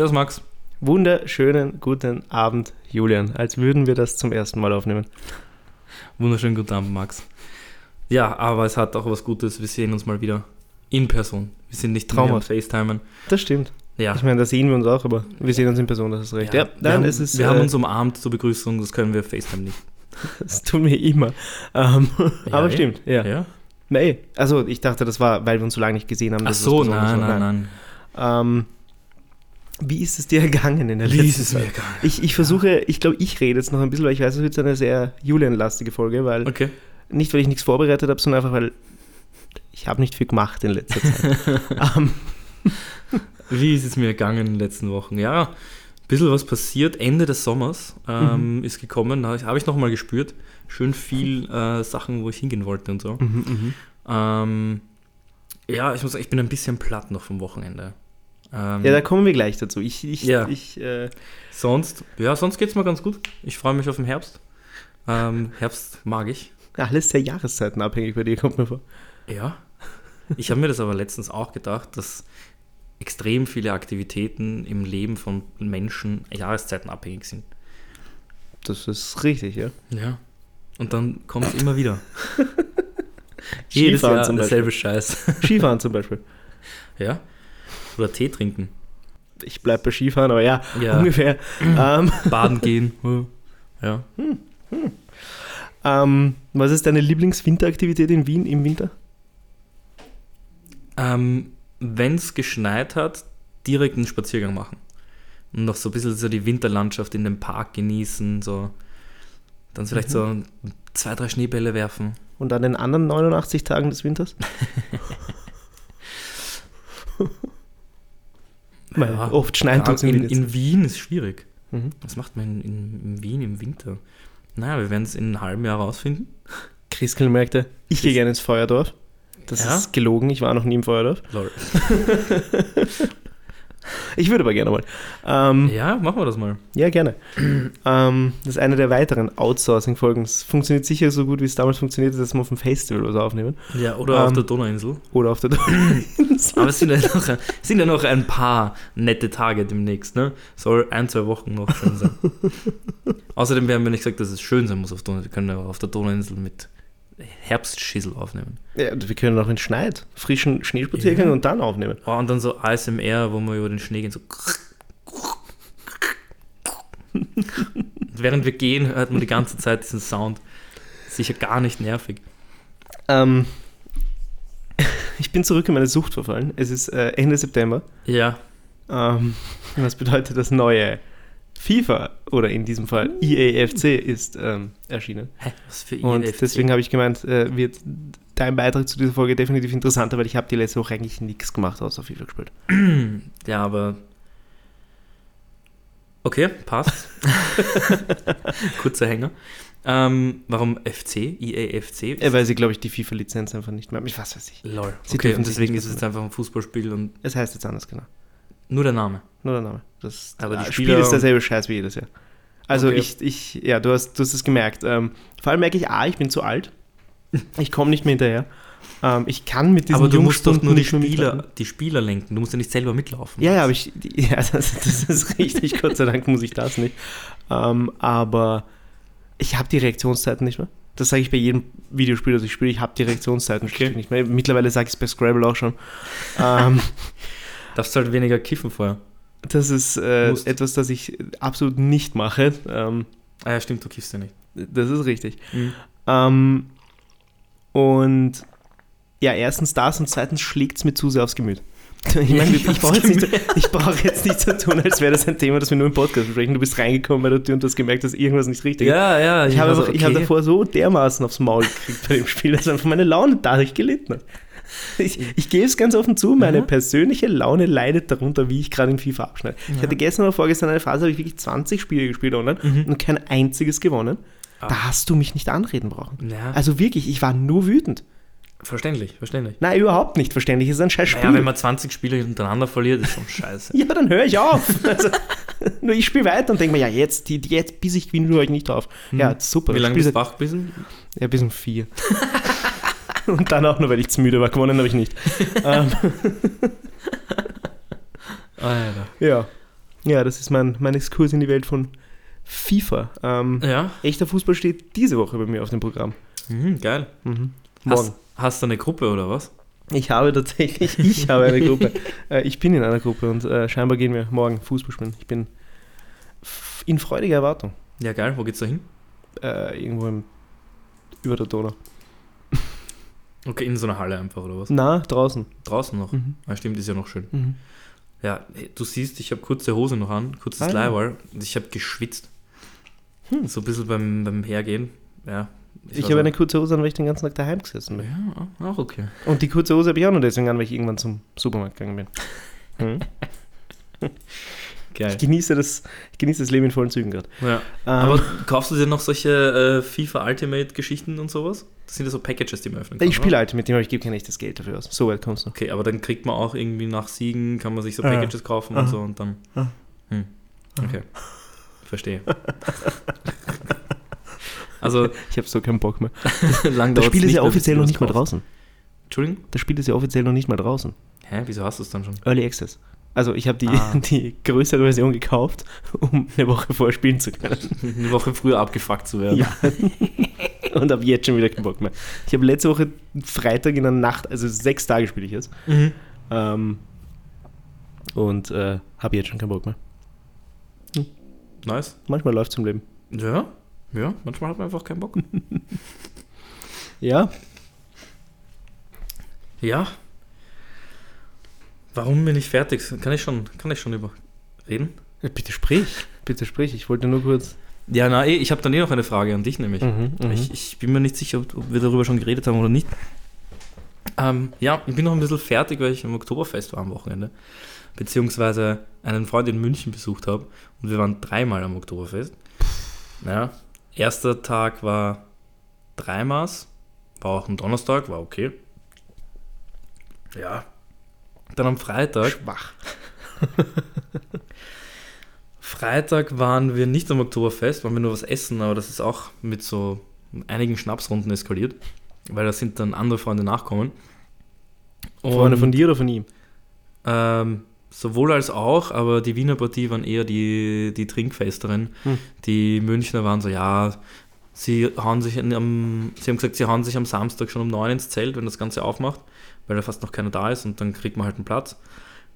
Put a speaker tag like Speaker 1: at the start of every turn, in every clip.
Speaker 1: Servus Max.
Speaker 2: Wunderschönen guten Abend, Julian. Als würden wir das zum ersten Mal aufnehmen.
Speaker 1: Wunderschönen guten Abend, Max. Ja, aber es hat auch was Gutes. Wir sehen uns mal wieder in Person. Wir sind nicht mehr am FaceTimen.
Speaker 2: Das stimmt.
Speaker 1: Ja.
Speaker 2: Ich meine, da sehen wir uns auch, aber wir sehen uns in Person, das ist recht.
Speaker 1: Ja,
Speaker 2: Ja,
Speaker 1: wir, haben,
Speaker 2: es ist,
Speaker 1: wir
Speaker 2: äh,
Speaker 1: haben uns umarmt zur Begrüßung, das können wir FaceTime nicht.
Speaker 2: das tun wir immer. Ähm, aber
Speaker 1: eh.
Speaker 2: stimmt, ja.
Speaker 1: ja?
Speaker 2: Nee, also ich dachte, das war, weil wir uns so lange nicht gesehen haben.
Speaker 1: Ach so, nein,
Speaker 2: war.
Speaker 1: nein, nein.
Speaker 2: Ähm, wie ist es dir ergangen in der
Speaker 1: Wie
Speaker 2: letzten
Speaker 1: ist es mir egal?
Speaker 2: Ich, ich versuche, ich glaube, ich rede jetzt noch ein bisschen, weil ich weiß, es wird eine sehr Julian-lastige Folge, weil
Speaker 1: Okay.
Speaker 2: nicht, weil ich nichts vorbereitet habe, sondern einfach, weil ich habe nicht viel gemacht in letzter Zeit. ähm,
Speaker 1: Wie ist es mir ergangen in den letzten Wochen? Ja, ein bisschen was passiert. Ende des Sommers ähm, ist gekommen, habe ich, nochmal gespürt. Schön viel äh, Sachen, wo ich hingehen wollte und so.
Speaker 2: mhm, mhm.
Speaker 1: Ähm, ja, ich muss sagen, ich bin ein bisschen platt noch vom Wochenende. Ähm,
Speaker 2: Ja, da kommen wir gleich dazu. Ich, ich,
Speaker 1: Ja.
Speaker 2: ich äh,
Speaker 1: sonst, ja, sonst geht es mir ganz gut. Ich freue mich auf den Herbst. Ähm, Herbst mag ich.
Speaker 2: alles sehr jahreszeitenabhängig bei dir, kommt mir vor.
Speaker 1: Ja. Ich habe mir das aber letztens auch gedacht, dass extrem viele Aktivitäten im Leben von Menschen jahreszeitenabhängig sind.
Speaker 2: Das ist richtig, ja.
Speaker 1: Ja. Und dann kommt es immer wieder. Jedes
Speaker 2: Skifahren
Speaker 1: Jahr
Speaker 2: zum Beispiel.
Speaker 1: Scheiß.
Speaker 2: Skifahren zum Beispiel.
Speaker 1: Ja. Oder Tee trinken.
Speaker 2: Ich bleibe bei Skifahren, aber ja,
Speaker 1: Ja.
Speaker 2: ungefähr. ähm,
Speaker 1: Baden gehen. Ja.
Speaker 2: ähm, was ist deine Lieblingswinteraktivität in Wien im Winter?
Speaker 1: Ähm, Wenn es geschneit hat, direkt einen Spaziergang machen. Und noch so ein bisschen so die Winterlandschaft in dem Park genießen. So. Dann vielleicht so zwei, drei Schneebälle werfen.
Speaker 2: Und an den anderen 89 Tagen des Winters? Weil
Speaker 1: Ja,
Speaker 2: oft schneit im
Speaker 1: in, in Wien ist schwierig.
Speaker 2: Mhm.
Speaker 1: Was macht man in, in, Wien im Winter? Naja, wir werden es in einem halben Jahr rausfinden.
Speaker 2: Christkindlmärkte. Ich gehe gerne ins Feuerdorf. Das
Speaker 1: Ja?
Speaker 2: ist gelogen, ich war noch nie im Feuerdorf.
Speaker 1: Lol.
Speaker 2: Ich würde aber gerne mal. Ähm,
Speaker 1: Ja, machen wir das mal.
Speaker 2: Ja, gerne. ähm, das ist eine der weiteren Outsourcing-Folgen. Es funktioniert sicher so gut, wie es damals funktioniert dass wir auf dem Festival was aufnehmen.
Speaker 1: Ja, oder auf
Speaker 2: Ähm,
Speaker 1: der Donauinsel.
Speaker 2: Oder auf der
Speaker 1: Aber es sind ja, noch, es sind ja noch ein paar nette Tage demnächst, ne? Soll ein, zwei Wochen noch schön sein. Außerdem werden wir nicht gesagt, dass es schön sein muss auf Donauinsel. Wir können ja auch auf der Donauinsel mit Herbstschissel aufnehmen.
Speaker 2: ja, wir können auch in Schneid, frischen Schneespaziergang
Speaker 1: Ja.
Speaker 2: und dann aufnehmen.
Speaker 1: Oh, und dann so ASMR, wo wir über den Schnee gehen, so. Während wir gehen, hört man die ganze Zeit diesen Sound. Sicher gar nicht nervig.
Speaker 2: Ähm, ich bin zurück in meine Sucht verfallen. Es ist äh, Ende September.
Speaker 1: Ja,
Speaker 2: Ähm, was bedeutet das neue FIFA oder in diesem Fall EAFC ist ähm, erschienen.
Speaker 1: Hä, was für
Speaker 2: Und
Speaker 1: INFC?
Speaker 2: deswegen habe ich gemeint, äh, wird dein Beitrag zu dieser Folge definitiv interessanter, weil ich habe die letzte Woche eigentlich nichts gemacht, außer FIFA gespielt.
Speaker 1: Ja, aber. Okay, passt. Kurzer Hänger. Ähm, warum FC? EAFC?
Speaker 2: Äh, weil sie, glaube ich, die FIFA-Lizenz einfach nicht mehr haben. Ich weiß, weiß ich.
Speaker 1: Lol.
Speaker 2: Sie
Speaker 1: okay, deswegen ist es jetzt einfach ein Fußballspiel und
Speaker 2: Es heißt jetzt anders, genau.
Speaker 1: nur der Name.
Speaker 2: Nur der Name. Das
Speaker 1: Aber Spieler-
Speaker 2: Spiel ist derselbe Scheiß wie jedes Jahr. Also
Speaker 1: Okay.
Speaker 2: ich, ich, ja, du hast, du hast es gemerkt. Ähm, vor allem merke ich, A, ich bin zu alt. Ich komme nicht mehr hinterher. Ähm, ich kann mit diesen
Speaker 1: aber du musst doch nur die Spieler, die Spieler lenken. Du musst ja nicht selber mitlaufen.
Speaker 2: Ja, ja, aber ich, ja, das, das ist richtig. Gott sei Dank muss ich das nicht. Ähm, aber ich habe die Reaktionszeiten nicht mehr. Das sage ich bei jedem Videospiel, das ich spiele. Ich habe die Reaktionszeiten
Speaker 1: Okay.
Speaker 2: nicht mehr. Mittlerweile sage ich es bei Scrabble auch schon. ähm,
Speaker 1: Darfst halt weniger kiffen vorher.
Speaker 2: Das ist äh, etwas, das ich absolut nicht mache. Ähm,
Speaker 1: Ah ja, stimmt, du kiffst ja nicht.
Speaker 2: das ist richtig.
Speaker 1: Mhm.
Speaker 2: Ähm, und ja, erstens das und zweitens schlägt es mir zu sehr aufs Gemüt. Ich meine, ich brauche jetzt, nicht- ich brauch jetzt nicht so tun, als wäre das ein Thema, das wir nur im Podcast besprechen. Du bist reingekommen bei der Tür und du hast gemerkt, dass irgendwas nicht richtig ist.
Speaker 1: Ja, ja.
Speaker 2: Ich ich habe
Speaker 1: okay.
Speaker 2: davor so dermaßen aufs Maul gekriegt bei dem Spiel, dass einfach meine Laune dadurch gelitten hat. Ich, ich gebe es ganz offen zu, meine
Speaker 1: Mhm.
Speaker 2: persönliche Laune leidet darunter, wie ich gerade im FIFA abschneide. Ich
Speaker 1: Ja.
Speaker 2: hatte gestern oder vorgestern eine Phase, habe ich wirklich 20 Spiele gespielt online
Speaker 1: Mhm.
Speaker 2: und kein einziges gewonnen.
Speaker 1: Ah.
Speaker 2: Da hast du mich nicht anreden brauchen.
Speaker 1: Ja,
Speaker 2: Also wirklich, ich war nur wütend.
Speaker 1: verständlich, verständlich.
Speaker 2: Nein, überhaupt nicht verständlich. Es ist ein scheiß Spiel.
Speaker 1: Naja, wenn man 20 Spiele hintereinander verliert, ist schon scheiße.
Speaker 2: ja, dann höre ich auf. Also, nur ich spiele weiter und denke mir, ja, jetzt, jetzt bis ich gewinne, höre ich nicht drauf. Ja, super.
Speaker 1: Hm. Wie
Speaker 2: das
Speaker 1: lange bist du wach gewesen?
Speaker 2: Ja, bis um vier. und dann auch nur, weil ich zu müde war. Gewonnen habe ich nicht. ähm,
Speaker 1: Alter.
Speaker 2: ja. Ja, das ist mein, mein Exkurs in die Welt von FIFA. Ähm,
Speaker 1: Ja.
Speaker 2: Echter Fußball steht diese Woche bei mir auf dem Programm.
Speaker 1: Mhm, geil.
Speaker 2: Mhm. Morgen.
Speaker 1: Hast, hast du eine Gruppe oder was?
Speaker 2: Ich habe tatsächlich, ich habe eine Gruppe. äh, ich bin in einer Gruppe und äh, scheinbar gehen wir morgen Fußball spielen. Ich bin in freudiger Erwartung.
Speaker 1: Ja, geil. Wo geht's da hin?
Speaker 2: Äh, irgendwo im, über der Donau.
Speaker 1: Okay, in so einer Halle einfach oder was?
Speaker 2: Na, draußen.
Speaker 1: Draußen noch.
Speaker 2: Mhm.
Speaker 1: Ja, stimmt, ist ja noch schön.
Speaker 2: Mhm.
Speaker 1: Ja, du siehst, ich habe kurze Hose noch an, kurzes
Speaker 2: Ah,
Speaker 1: und ich habe geschwitzt.
Speaker 2: Hm.
Speaker 1: So ein bisschen beim, beim Hergehen. Ja.
Speaker 2: Ich
Speaker 1: war
Speaker 2: habe eine kurze Hose an, weil ich den ganzen Tag daheim gesessen bin.
Speaker 1: Ja, auch okay.
Speaker 2: Und die kurze Hose habe ich auch nur deswegen an, weil ich irgendwann zum Supermarkt gegangen bin. Mhm.
Speaker 1: Geil.
Speaker 2: Ich, genieße das, ich genieße das Leben in vollen Zügen gerade.
Speaker 1: Ja.
Speaker 2: Ähm,
Speaker 1: Aber kaufst du dir noch solche äh, FIFA Ultimate Geschichten und sowas? Das sind ja so Packages, die man öffnen kann.
Speaker 2: ich spiele mit dem, aber ich gebe kein echtes Geld dafür aus. So weit kommst du.
Speaker 1: Okay, aber dann kriegt man auch irgendwie nach Siegen, kann man sich so
Speaker 2: Ah.
Speaker 1: Packages kaufen und
Speaker 2: Ah.
Speaker 1: so und dann.
Speaker 2: Ah.
Speaker 1: Hm. Okay. Verstehe. also,
Speaker 2: Ich habe so keinen Bock mehr. Das Spiel ist ja offiziell noch nicht mal draußen.
Speaker 1: Entschuldigung?
Speaker 2: Das Spiel ist ja offiziell noch nicht mal draußen.
Speaker 1: Hä, wieso hast du es dann schon?
Speaker 2: Early Access. Also ich habe die,
Speaker 1: Ah.
Speaker 2: die größere Version gekauft, um eine Woche vorher spielen zu können.
Speaker 1: Eine Woche früher abgefuckt zu werden.
Speaker 2: Ja. Und habe jetzt schon wieder keinen Bock mehr. Ich habe letzte Woche Freitag in der Nacht, also sechs Tage spiele ich jetzt.
Speaker 1: Mhm.
Speaker 2: Ähm, und äh, habe jetzt schon keinen Bock mehr.
Speaker 1: Nice.
Speaker 2: Manchmal läuft es im Leben.
Speaker 1: Ja, ja, manchmal hat man einfach keinen Bock.
Speaker 2: Ja,
Speaker 1: Ja. Warum bin ich fertig? Kann ich schon, kann ich schon über reden?
Speaker 2: bitte sprich. Bitte sprich. Ich wollte nur kurz.
Speaker 1: Ja, na eh, ich habe dann eh noch eine Frage an dich nämlich.
Speaker 2: Mhm, mhm.
Speaker 1: Ich, ich bin mir nicht sicher, ob, ob wir darüber schon geredet haben oder nicht. Ähm, ja, ich bin noch ein bisschen fertig, weil ich am Oktoberfest war am Wochenende. Beziehungsweise einen Freund in München besucht habe. Und wir waren dreimal am Oktoberfest. Ja, erster Tag war dreimaß. War auch ein Donnerstag, war okay. Ja. Dann am Freitag.
Speaker 2: Schwach.
Speaker 1: Freitag waren wir nicht am Oktoberfest, waren wir nur was essen, aber das ist auch mit so einigen Schnapsrunden eskaliert, weil da sind dann andere Freunde nachkommen.
Speaker 2: Freunde von
Speaker 1: Und,
Speaker 2: dir oder von ihm?
Speaker 1: Ähm, sowohl als auch, aber die Wiener Partie waren eher die, die Trinkfesteren.
Speaker 2: Hm.
Speaker 1: Die Münchner waren so, ja, sie hauen sich am, sie haben gesagt, sie hauen sich am Samstag schon um neun ins Zelt, wenn das Ganze aufmacht, weil da fast noch keiner da ist und dann kriegt man halt einen Platz.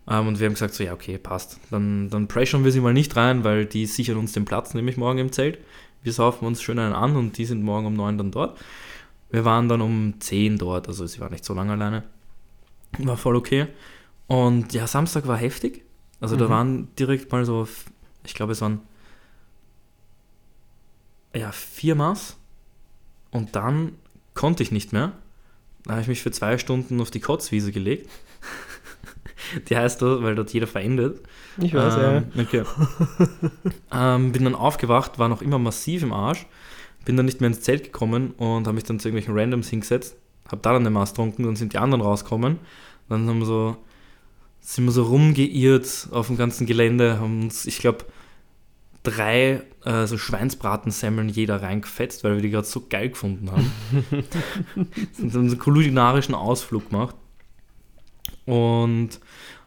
Speaker 1: Ähm, und wir haben gesagt, so ja, okay, passt. Dann, dann pressuren wir sie mal nicht rein, weil die sichern uns den Platz nämlich morgen im Zelt. Wir saufen uns schön einen an und die sind morgen um neun dann dort. Wir waren dann um 10 dort, also sie war nicht so lange alleine. War voll okay. Und ja, Samstag war heftig. Also da
Speaker 2: Mhm.
Speaker 1: waren direkt mal so, ich glaube, es waren ja, vier Maß. Und dann konnte ich nicht mehr. Da habe ich mich für zwei Stunden auf die Kotzwiese gelegt. Die heißt so, weil dort jeder verendet.
Speaker 2: Ich weiß, ja.
Speaker 1: ähm, Okay. ähm, bin dann aufgewacht, war noch immer massiv im Arsch. Bin dann nicht mehr ins Zelt gekommen und habe mich dann zu irgendwelchen Randoms hingesetzt. Habe da dann eine Maß getrunken, dann sind die anderen rausgekommen. Dann haben wir so, sind wir so rumgeirrt auf dem ganzen Gelände, haben uns, ich glaube, drei äh, so Schweinsbratensemmeln jeder reingefetzt, weil wir die gerade so geil gefunden haben. sind dann so einen kulinarischen Ausflug gemacht. Und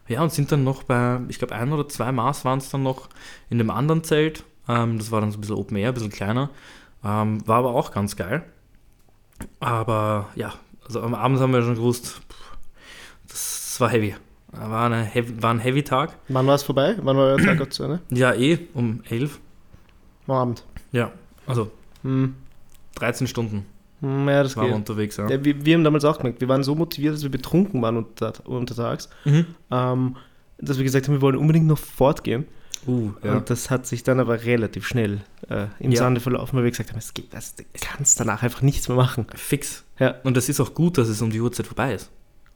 Speaker 1: ja, und sind dann noch bei, ich glaube, ein oder zwei Maß waren es dann noch in dem anderen Zelt. Ähm, das war dann so ein bisschen Open Air, ein bisschen kleiner. Ähm, war aber auch ganz geil. Aber ja, also am Abend haben wir schon gewusst, pff, das war heavy. War, eine heavy, war ein Heavy Tag.
Speaker 2: Wann war es vorbei? Wann war euer Tag zu Ende?
Speaker 1: Ja, eh, um 11.
Speaker 2: Am Abend.
Speaker 1: Ja, also
Speaker 2: Hm.
Speaker 1: 13 Stunden
Speaker 2: Hm, Ja, das
Speaker 1: waren wir
Speaker 2: geht.
Speaker 1: unterwegs. Ja.
Speaker 2: Ja, wir, wir haben damals auch gemerkt, wir waren so motiviert, dass wir betrunken waren unter, untertags,
Speaker 1: Mhm.
Speaker 2: ähm, dass wir gesagt haben, wir wollen unbedingt noch fortgehen.
Speaker 1: Uh, ja.
Speaker 2: Und das hat sich dann aber relativ schnell äh, im
Speaker 1: Ja.
Speaker 2: Sande verlaufen, weil wir gesagt haben, es geht, das, du kannst danach einfach nichts mehr machen.
Speaker 1: Fix.
Speaker 2: Ja.
Speaker 1: Und das ist auch gut, dass es um die Uhrzeit vorbei ist.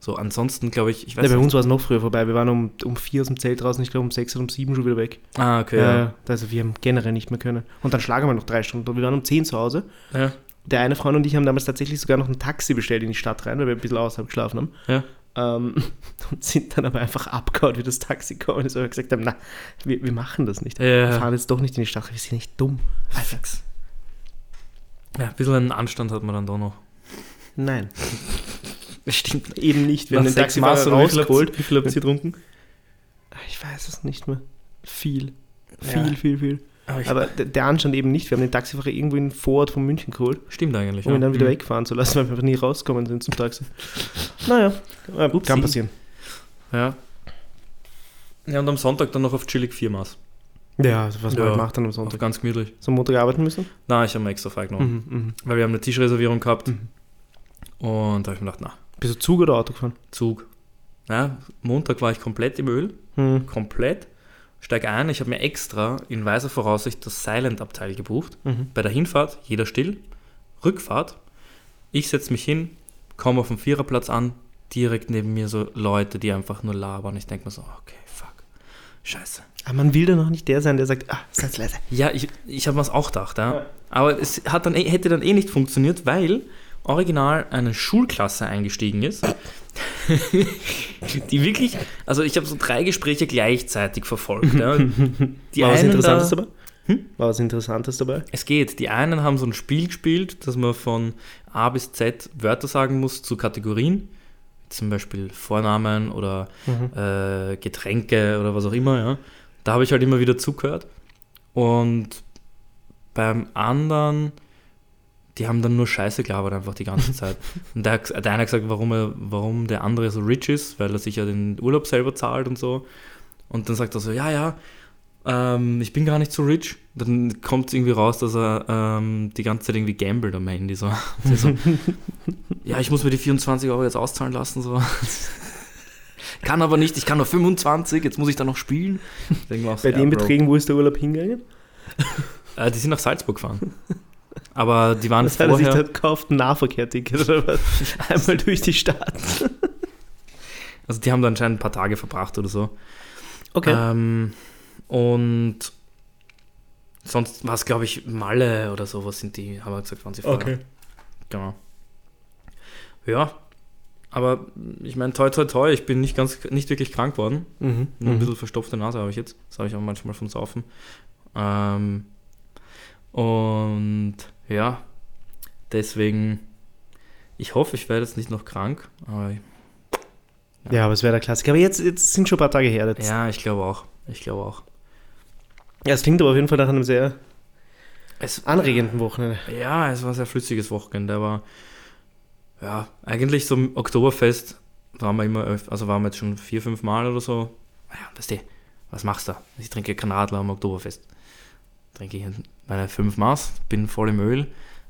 Speaker 1: So, ansonsten glaube ich, ich weiß
Speaker 2: Ja, bei
Speaker 1: nicht.
Speaker 2: uns war es noch früher vorbei. Wir waren um, um vier aus dem Zelt draußen, ich glaube um sechs oder um sieben schon wieder weg.
Speaker 1: Ah, okay.
Speaker 2: Ja.
Speaker 1: Ja.
Speaker 2: Also wir haben generell nicht mehr können. Und dann schlagen wir noch drei Stunden. Und wir waren um zehn zu Hause.
Speaker 1: Ja.
Speaker 2: Der eine Freund und ich haben damals tatsächlich sogar noch ein Taxi bestellt in die Stadt rein, weil wir ein bisschen außerhalb geschlafen haben.
Speaker 1: Ja.
Speaker 2: Ähm, und sind dann aber einfach abgehauen, wie das Taxi gekommen ist, weil wir gesagt haben, na, wir, wir machen das nicht.
Speaker 1: Ja.
Speaker 2: Wir fahren jetzt doch nicht in die Stadt, wir sind nicht dumm. Alter.
Speaker 1: Fix. Ja, ein bisschen einen Anstand hat man dann doch noch.
Speaker 2: Nein,
Speaker 1: Stimmt.
Speaker 2: eben nicht. Wir haben den Taxifahrer
Speaker 1: viel
Speaker 2: rausgeholt.
Speaker 1: Wie viel habt ihr getrunken?
Speaker 2: Ich weiß es nicht mehr. Viel.
Speaker 1: Ja.
Speaker 2: Viel, viel, viel.
Speaker 1: Aber,
Speaker 2: Aber der, Anstand eben nicht. Wir haben den Taxifahrer irgendwo in den Vorort von München geholt,
Speaker 1: stimmt eigentlich.
Speaker 2: um ihn dann wieder
Speaker 1: Mhm.
Speaker 2: wegfahren zu lassen, weil wir einfach nie rausgekommen sind zum Taxi. Naja, äh,
Speaker 1: Upsi.
Speaker 2: kann passieren.
Speaker 1: Ja. Ja, und am Sonntag dann noch auf chillig Viermaß.
Speaker 2: Ja, also was man
Speaker 1: Ja.
Speaker 2: halt macht dann am Sonntag.
Speaker 1: ganz gemütlich.
Speaker 2: So am Montag arbeiten müssen?
Speaker 1: Na, ich habe mir extra freigenommen.
Speaker 2: Mhm, mhm.
Speaker 1: Weil wir haben eine Tischreservierung gehabt.
Speaker 2: Mhm.
Speaker 1: Und da habe ich mir gedacht, na,
Speaker 2: Bist du Zug oder Auto gefahren?
Speaker 1: Zug. Ja, Montag war ich komplett im Öl.
Speaker 2: Mhm.
Speaker 1: Komplett. Steig ein. Ich habe mir extra in weiser Voraussicht das Silent-Abteil gebucht.
Speaker 2: Mhm.
Speaker 1: Bei der Hinfahrt, jeder still. Rückfahrt, ich setze mich hin, komme auf dem Viererplatz an, direkt neben mir so Leute, die einfach nur labern. Ich denke mir so, okay, fuck, scheiße.
Speaker 2: Aber man will dann auch nicht der sein, der sagt, ah, seid leise.
Speaker 1: Ja, ich, ich habe mir das auch gedacht, ja.
Speaker 2: Ja.
Speaker 1: aber es hat dann, eh- hätte dann eh nicht funktioniert, weil original eine Schulklasse eingestiegen ist, die wirklich, also ich habe so drei Gespräche gleichzeitig verfolgt. Ja. Die
Speaker 2: War was Interessantes
Speaker 1: da,
Speaker 2: dabei?
Speaker 1: Hm?
Speaker 2: War was Interessantes dabei?
Speaker 1: Es geht. Die einen haben so ein Spiel gespielt, dass man von A bis Z Wörter sagen muss zu Kategorien. Zum Beispiel Vornamen oder
Speaker 2: Mhm.
Speaker 1: äh, Getränke oder was auch immer. Ja. Da habe ich halt immer wieder zugehört. Und beim anderen, die haben dann nur Scheiße gelabert einfach die ganze Zeit. Und der, der eine hat gesagt, warum, er, warum der andere so rich ist, weil er sich ja den Urlaub selber zahlt und so. Und dann sagt er so, ja, ja, ähm, ich bin gar nicht so rich. Dann kommt es irgendwie raus, dass er ähm, die ganze Zeit irgendwie gambelt am Handy. So. So ja, ich muss mir die 24 Euro jetzt auszahlen lassen. So. kann aber nicht, ich kann nur 25, jetzt muss ich da noch spielen. So,
Speaker 2: Bei
Speaker 1: ja,
Speaker 2: den. Beträgen, wo ist der Urlaub hingegangen?
Speaker 1: Äh, die sind nach Salzburg gefahren. Aber die waren
Speaker 2: Was hat er sich
Speaker 1: vorher,
Speaker 2: da gekauft? Ein Nahverkehrticket oder was? Einmal durch die Stadt.
Speaker 1: also die haben da anscheinend ein paar Tage verbracht oder so.
Speaker 2: Okay.
Speaker 1: Ähm, und sonst war es, glaube ich, Malle oder so, was sind die, haben wir gesagt, waren sie vorher. Genau. Ja, aber ich meine, toi, toi, toi, ich bin nicht ganz, nicht wirklich krank worden.
Speaker 2: Mhm.
Speaker 1: Nur ein
Speaker 2: Mhm.
Speaker 1: bisschen verstopfte Nase habe ich jetzt. Das habe ich auch manchmal vom Saufen. Ähm, und ja, deswegen, ich hoffe, ich werde jetzt nicht noch krank. Aber
Speaker 2: Ja, aber es wäre der Klassiker. Aber jetzt, jetzt sind schon ein paar Tage her. Jetzt.
Speaker 1: ja, ich glaube auch. Ich glaube auch.
Speaker 2: Ja, es klingt aber auf jeden Fall nach einem sehr
Speaker 1: Es,
Speaker 2: anregenden Wochenende.
Speaker 1: ja, es war ein sehr flüssiges Wochenende, aber ja, eigentlich so im Oktoberfest waren wir immer, also waren wir jetzt schon vier, fünf Mal oder so. Ja, weißt du, was machst du? Ich trinke kein Radler am Oktoberfest. Trinke ich meine fünf Maß, bin voll im Öl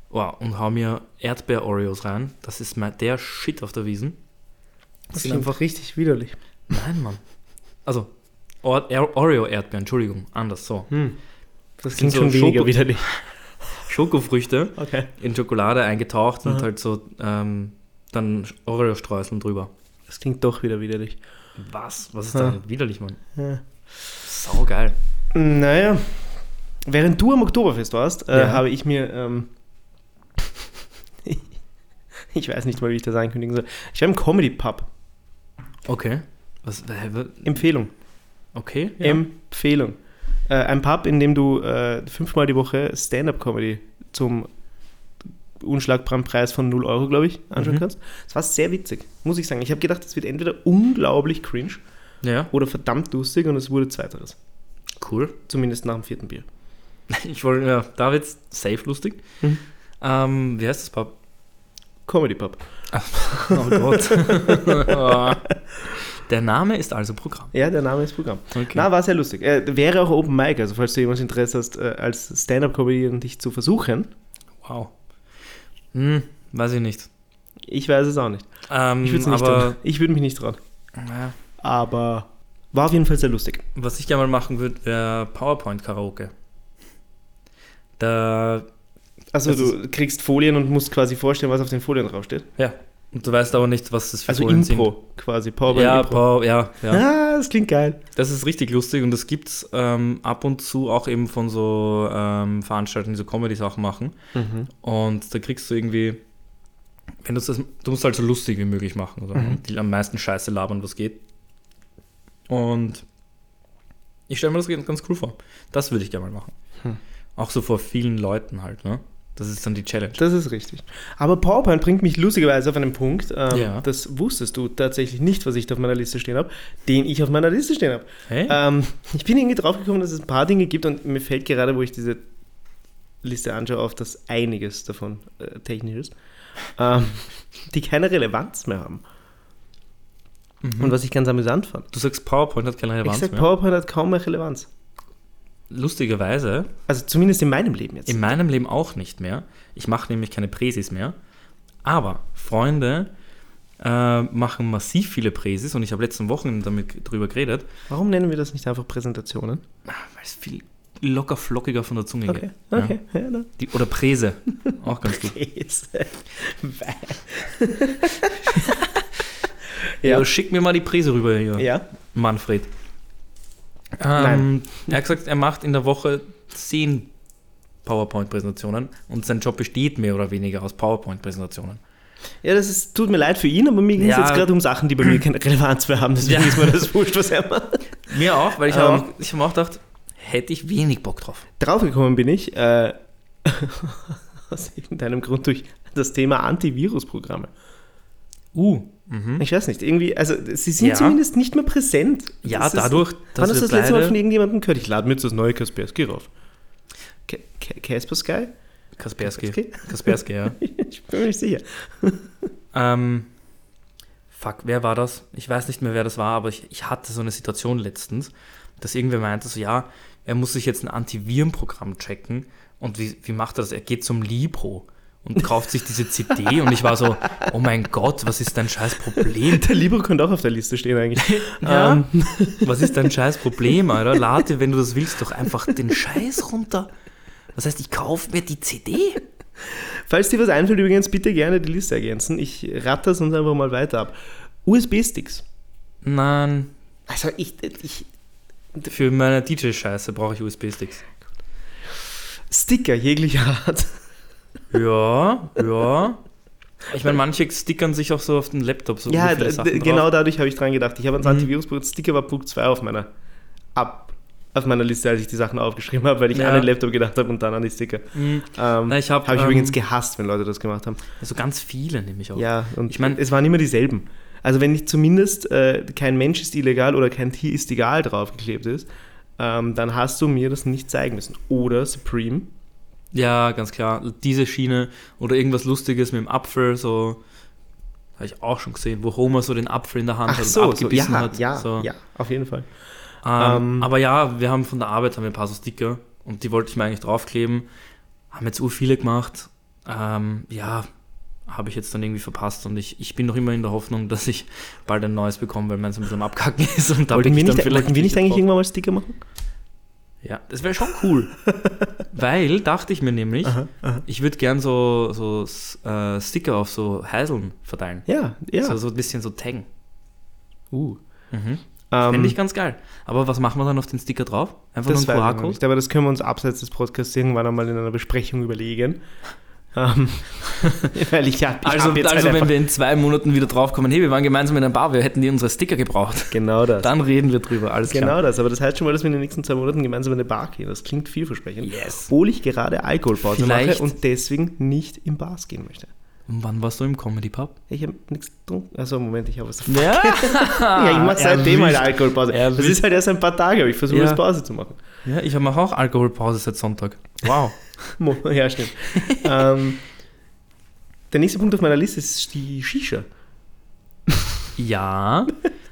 Speaker 1: oh, und hau mir Erdbeer-Oreos rein. Das ist mein, der Shit auf der Wiesen.
Speaker 2: Das
Speaker 1: sind
Speaker 2: ist einfach richtig widerlich.
Speaker 1: Nein, Mann. Also, Or- Er- Oreo-Erdbeeren, Entschuldigung, anders, so.
Speaker 2: Hm. Das klingt
Speaker 1: so
Speaker 2: schon weniger
Speaker 1: Schoko-
Speaker 2: widerlich.
Speaker 1: Schokofrüchte
Speaker 2: Okay.
Speaker 1: in Schokolade eingetaucht und
Speaker 2: Aha.
Speaker 1: halt so ähm, dann Oreo-Streuseln drüber.
Speaker 2: Das klingt doch wieder widerlich.
Speaker 1: Was? Was ist da widerlich, Mann?
Speaker 2: Ja.
Speaker 1: Sau geil.
Speaker 2: Naja, während du am Oktoberfest warst, äh,
Speaker 1: Ja.
Speaker 2: habe ich mir, ähm, ich weiß nicht mal, wie ich das ankündigen soll. Ich war im Comedy-Pub.
Speaker 1: Okay. Was?
Speaker 2: Empfehlung.
Speaker 1: Okay.
Speaker 2: Empfehlung. Äh, ein Pub, in dem du äh, fünfmal die Woche Stand-Up-Comedy zum unschlagbaren Preis von 0 Euro, glaube ich, anschauen
Speaker 1: Mhm.
Speaker 2: kannst. Es war sehr witzig, muss ich sagen. Ich habe gedacht, es wird entweder unglaublich cringe
Speaker 1: ja.
Speaker 2: oder verdammt lustig und es wurde zweiteres.
Speaker 1: Cool.
Speaker 2: Zumindest nach dem vierten Bier.
Speaker 1: Ich wollte, ja, da wird's safe lustig.
Speaker 2: Mhm.
Speaker 1: Ähm, wie heißt das Pub?
Speaker 2: Comedy Pub.
Speaker 1: Oh Gott. Der Name ist also Programm.
Speaker 2: Ja, der Name ist Programm.
Speaker 1: Okay.
Speaker 2: Na, war sehr lustig. Äh, wäre auch Open Mic, also falls du jemals Interesse hast, äh, als Stand-Up-Comedian dich zu versuchen.
Speaker 1: wow. Hm, weiß ich nicht.
Speaker 2: Ich weiß es auch nicht.
Speaker 1: Ähm,
Speaker 2: Ich würde nicht. Ich würde mich nicht trauen.
Speaker 1: ja,
Speaker 2: Aber war auf jeden Fall sehr lustig.
Speaker 1: was ich gerne mal machen würde, wäre PowerPoint-Karaoke. Da
Speaker 2: Also du kriegst Folien und musst quasi vorstellen, was auf den Folien draufsteht.
Speaker 1: Ja, und du weißt aber nicht, was das für
Speaker 2: Also
Speaker 1: Folien
Speaker 2: Impro quasi.
Speaker 1: sind.
Speaker 2: Powerpoint
Speaker 1: Ja,
Speaker 2: Impro.
Speaker 1: Power, ja, ja.
Speaker 2: Ah, das klingt geil.
Speaker 1: Das ist richtig lustig und das gibt es ähm, ab und zu auch eben von so ähm, Veranstaltungen, die so Comedy-Sachen machen.
Speaker 2: Mhm.
Speaker 1: Und da kriegst du irgendwie, wenn du das, du musst halt so lustig wie möglich machen. Also
Speaker 2: Mhm.
Speaker 1: die am meisten Scheiße labern, was geht. Und ich stelle mir das ganz ganz cool vor. Das würde ich gerne mal machen.
Speaker 2: Hm.
Speaker 1: Auch so vor vielen Leuten halt, ne? Das ist dann die Challenge.
Speaker 2: Das ist richtig. Aber PowerPoint bringt mich lustigerweise auf einen Punkt, ähm,
Speaker 1: Ja.
Speaker 2: das wusstest du tatsächlich nicht, was ich da auf meiner Liste stehen habe, den ich auf meiner Liste stehen habe.
Speaker 1: Hey?
Speaker 2: Ähm, ich bin irgendwie draufgekommen, dass es ein paar Dinge gibt und mir fällt gerade, wo ich diese Liste anschaue, auf, dass einiges davon äh, technisch ist, ähm, die keine Relevanz mehr haben. Und was ich ganz amüsant fand.
Speaker 1: Du sagst, PowerPoint hat keine
Speaker 2: Ich
Speaker 1: Relevanz
Speaker 2: sag,
Speaker 1: mehr.
Speaker 2: PowerPoint hat kaum mehr Relevanz.
Speaker 1: Lustigerweise,
Speaker 2: Also zumindest in meinem Leben jetzt.
Speaker 1: in meinem Leben auch nicht mehr. Ich mache nämlich keine Präsis mehr. Aber Freunde äh, machen massiv viele Präsis und ich habe letzten Wochen damit drüber geredet,
Speaker 2: Warum nennen wir das nicht einfach Präsentationen?
Speaker 1: weil es viel locker flockiger von der Zunge
Speaker 2: Okay,
Speaker 1: geht.
Speaker 2: okay. Ja, dann.
Speaker 1: Die, oder Präse, auch ganz gut.
Speaker 2: Käse.
Speaker 1: Ja.
Speaker 2: ja.
Speaker 1: schick mir mal die Präse rüber hier,
Speaker 2: ja.
Speaker 1: Manfred. Ähm, er hat gesagt, er macht in der Woche zehn PowerPoint-Präsentationen und sein Job besteht mehr oder weniger aus PowerPoint-Präsentationen.
Speaker 2: Ja, das ist, tut mir leid für ihn, aber mir ging es
Speaker 1: Ja.
Speaker 2: jetzt gerade um Sachen, die bei mir keine Relevanz mehr haben. Deswegen
Speaker 1: Ja.
Speaker 2: ist mir das wurscht, was er macht.
Speaker 1: Mir auch, weil ich
Speaker 2: Ähm.
Speaker 1: habe ich hab auch gedacht, hätte ich wenig Bock drauf.
Speaker 2: Draufgekommen bin ich, äh, aus irgendeinem Grund durch das Thema Antivirusprogramme.
Speaker 1: Uh, mhm.
Speaker 2: Ich weiß nicht, irgendwie, also sie sind
Speaker 1: Ja.
Speaker 2: zumindest nicht mehr präsent.
Speaker 1: Ja,
Speaker 2: Das ist-
Speaker 1: dadurch,
Speaker 2: Wann
Speaker 1: dass
Speaker 2: hast du das letzte Mal von irgendjemandem gehört? Ich lade mir jetzt das neue Kaspersky rauf. Ka- Ka- Kaspersky?
Speaker 1: Kaspersky.
Speaker 2: Kaspersky?
Speaker 1: Kaspersky, ja.
Speaker 2: Ich bin mir nicht sicher.
Speaker 1: ähm, fuck, wer war das? Ich weiß nicht mehr, wer das war, aber ich, ich hatte so eine Situation letztens, dass irgendwer meinte, so ja, er muss sich jetzt ein Antivirenprogramm checken und wie, wie macht er das? Er geht zum Libro und kauft sich diese CD und ich war so, oh mein Gott, was ist dein scheiß Problem?
Speaker 2: Der Libro könnte auch auf der Liste stehen eigentlich.
Speaker 1: Ja.
Speaker 2: Ähm,
Speaker 1: Was ist dein scheiß Problem, Alter? Lade, wenn du das willst, doch einfach den Scheiß runter. Das heißt, ich kaufe mir die CD.
Speaker 2: Falls dir was einfällt, übrigens bitte gerne die Liste ergänzen. Ich ratter es uns einfach mal weiter ab. USB-Sticks.
Speaker 1: Nein,
Speaker 2: Also ich, ich
Speaker 1: für meine DJ-Scheiße brauche ich USB-Sticks.
Speaker 2: Sticker jeglicher Art.
Speaker 1: Ja, ja. Ich meine, manche stickern sich auch so auf den Laptop so
Speaker 2: Ja, genau dadurch habe ich dran gedacht. Ich habe ans
Speaker 1: Mhm.
Speaker 2: Antivirus Sticker war Punkt 2 auf meiner ab auf meiner Liste, als ich die Sachen aufgeschrieben habe, weil ich
Speaker 1: Ja.
Speaker 2: an den Laptop gedacht habe und dann an die Sticker.
Speaker 1: Mhm.
Speaker 2: Ähm,
Speaker 1: Na, ich habe
Speaker 2: habe ich
Speaker 1: ähm,
Speaker 2: übrigens gehasst, wenn Leute das gemacht haben.
Speaker 1: also ganz viele nehme ich auch.
Speaker 2: Ja, und
Speaker 1: Ich mein-
Speaker 2: es waren immer dieselben. Also wenn nicht zumindest äh, kein Mensch ist illegal oder kein Tier ist egal draufgeklebt ist, ähm, dann hast du mir das nicht zeigen müssen. Oder Supreme.
Speaker 1: Ja, ganz klar. Diese Schiene oder irgendwas Lustiges mit dem Apfel, so habe ich auch schon gesehen, wo Homer so den Apfel in der Hand
Speaker 2: Ach
Speaker 1: hat
Speaker 2: so,
Speaker 1: und
Speaker 2: so
Speaker 1: abgebissen
Speaker 2: ja,
Speaker 1: hat.
Speaker 2: ja,
Speaker 1: so.
Speaker 2: ja, auf jeden Fall.
Speaker 1: Ähm,
Speaker 2: Ähm,
Speaker 1: aber ja, wir haben von der Arbeit haben wir ein paar so Sticker und die wollte ich mir eigentlich draufkleben. Haben jetzt ur viele gemacht. Ähm, ja, habe ich jetzt dann irgendwie verpasst und ich, ich bin noch immer in der Hoffnung, dass ich bald ein neues bekomme, weil meins ein bisschen am Abkacken ist und da
Speaker 2: wollten
Speaker 1: bin
Speaker 2: wir
Speaker 1: ich dann
Speaker 2: nicht,
Speaker 1: vielleicht
Speaker 2: wollten wir nicht eigentlich irgendwann mal Sticker machen?
Speaker 1: Ja, das wäre schon cool. weil, dachte ich mir nämlich,
Speaker 2: Aha, aha.
Speaker 1: ich würde gern so, so äh, Sticker auf so Heiseln verteilen.
Speaker 2: Ja, ja.
Speaker 1: So, so ein bisschen so taggen.
Speaker 2: uh.
Speaker 1: Mhm.
Speaker 2: Ähm,
Speaker 1: Fände ich ganz geil. Aber was machen wir dann auf den Sticker drauf? Einfach nur
Speaker 2: weiß
Speaker 1: ein QR-Code?
Speaker 2: aber das können wir uns abseits des Podcasts irgendwann einmal in einer Besprechung überlegen. Ähm, weil ich, ja, ich
Speaker 1: Also,
Speaker 2: hab
Speaker 1: also
Speaker 2: halt
Speaker 1: wenn wir in zwei Monaten wieder draufkommen, hey, wir waren gemeinsam in einer Bar, wir hätten die unsere Sticker gebraucht.
Speaker 2: Genau das.
Speaker 1: Dann reden wir drüber, alles
Speaker 2: Genau
Speaker 1: klar.
Speaker 2: das, aber das heißt schon mal, dass wir in den nächsten zwei Monaten gemeinsam in eine Bar gehen. Das klingt vielversprechend.
Speaker 1: Yes.
Speaker 2: Obwohl ich gerade Alkoholpause mache und deswegen nicht in Bars gehen möchte.
Speaker 1: Und wann warst du im Comedy Pub?
Speaker 2: Ich habe nichts getrunken. Also Moment, ich habe was.
Speaker 1: Ja,
Speaker 2: ja, ich mache seitdem eine
Speaker 1: Erwischt.
Speaker 2: Alkoholpause. Das
Speaker 1: Erwischt.
Speaker 2: ist halt erst ein paar Tage, aber ich versuche
Speaker 1: Ja.
Speaker 2: jetzt Pause zu machen.
Speaker 1: ja ich habe auch Alkoholpause seit Sonntag. Wow.
Speaker 2: Ja, stimmt. ähm, der nächste Punkt auf meiner Liste ist die Shisha.
Speaker 1: Ja,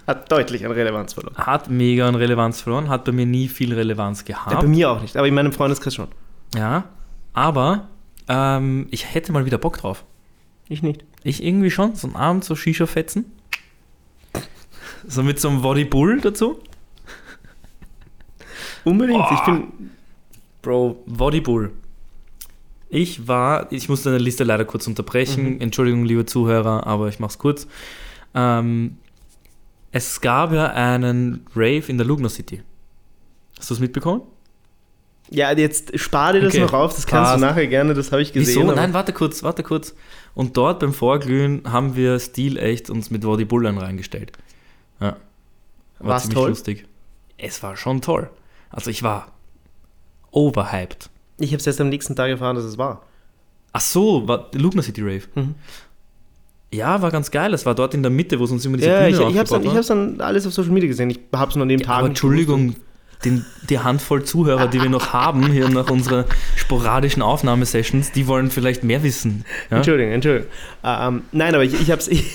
Speaker 2: Hat deutlich an Relevanz verloren.
Speaker 1: hat mega an Relevanz verloren, hat bei mir nie viel Relevanz
Speaker 2: Ja, bei
Speaker 1: gehabt.
Speaker 2: mir auch nicht, aber in meinem Freundeskreis schon.
Speaker 1: Ja, aber ähm, ich hätte mal wieder Bock drauf.
Speaker 2: Ich nicht.
Speaker 1: Ich irgendwie schon, so einen Abend so Shisha fetzen. So mit so einem Body Bull dazu.
Speaker 2: Unbedingt. Ich
Speaker 1: Oh.
Speaker 2: bin.
Speaker 1: Bro, Body Bull. Ich war, ich muss deine Liste leider kurz unterbrechen.
Speaker 2: Mhm.
Speaker 1: Entschuldigung, liebe Zuhörer, aber ich mach's kurz. Ähm, es gab ja einen Rave in der Lugner City. Hast du es mitbekommen?
Speaker 2: Ja, jetzt spar dir das
Speaker 1: Okay.
Speaker 2: noch auf, das kannst
Speaker 1: Passt.
Speaker 2: du nachher gerne, das habe ich gesehen.
Speaker 1: Wieso? Nein, warte kurz, warte kurz. Und dort beim Vorglühen haben wir stilecht uns mit Body Bullern reingestellt. Ja. War
Speaker 2: War's
Speaker 1: ziemlich
Speaker 2: toll?
Speaker 1: lustig. Es war schon toll. Also ich war overhyped.
Speaker 2: Ich habe es erst am nächsten Tag erfahren, dass es war.
Speaker 1: Ach so, war Lugner City Rave.
Speaker 2: Mhm.
Speaker 1: Ja, war ganz geil. Es war dort in der Mitte, wo sie uns immer diese
Speaker 2: Ja, ich,
Speaker 1: Bühne
Speaker 2: ich habe es dann, ich hab's dann alles auf Social Media gesehen. Ich habe es nur an dem Tag.
Speaker 1: Aber. Entschuldigung, den, die Handvoll Zuhörer, die wir noch haben, hier nach unserer sporadischen Aufnahmesessions, die wollen vielleicht mehr wissen. Ja?
Speaker 2: Entschuldigung, Entschuldigung. Ähm, nein, aber ich, ich habe es ich,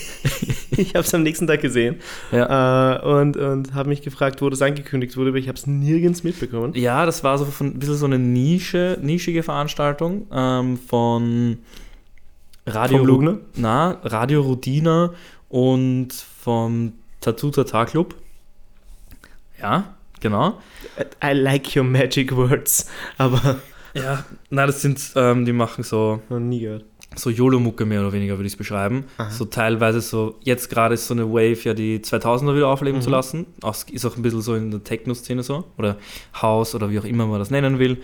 Speaker 2: ich hab's am nächsten Tag gesehen
Speaker 1: Ja.
Speaker 2: äh, und, und habe mich gefragt, wo das angekündigt wurde, aber ich habe es nirgends mitbekommen.
Speaker 1: ja, das war so von, ein bisschen so eine Nische, nischige Veranstaltung ähm, von Radio,
Speaker 2: Vom Lugner?
Speaker 1: Na, Radio Rudina und vom Tattoo Tata Club. Ja, genau.
Speaker 2: I like your magic words, aber
Speaker 1: Ja, na, das sind, ähm, die machen so
Speaker 2: noch nie gehört.
Speaker 1: so YOLO-Mucke mehr oder weniger, würde ich es beschreiben.
Speaker 2: Aha.
Speaker 1: So teilweise so, jetzt gerade ist so eine Wave, ja die 2000er wieder aufleben
Speaker 2: Mhm.
Speaker 1: zu lassen. Auch, ist auch ein bisschen so in der Techno-Szene so. Oder House oder wie auch immer man das nennen will.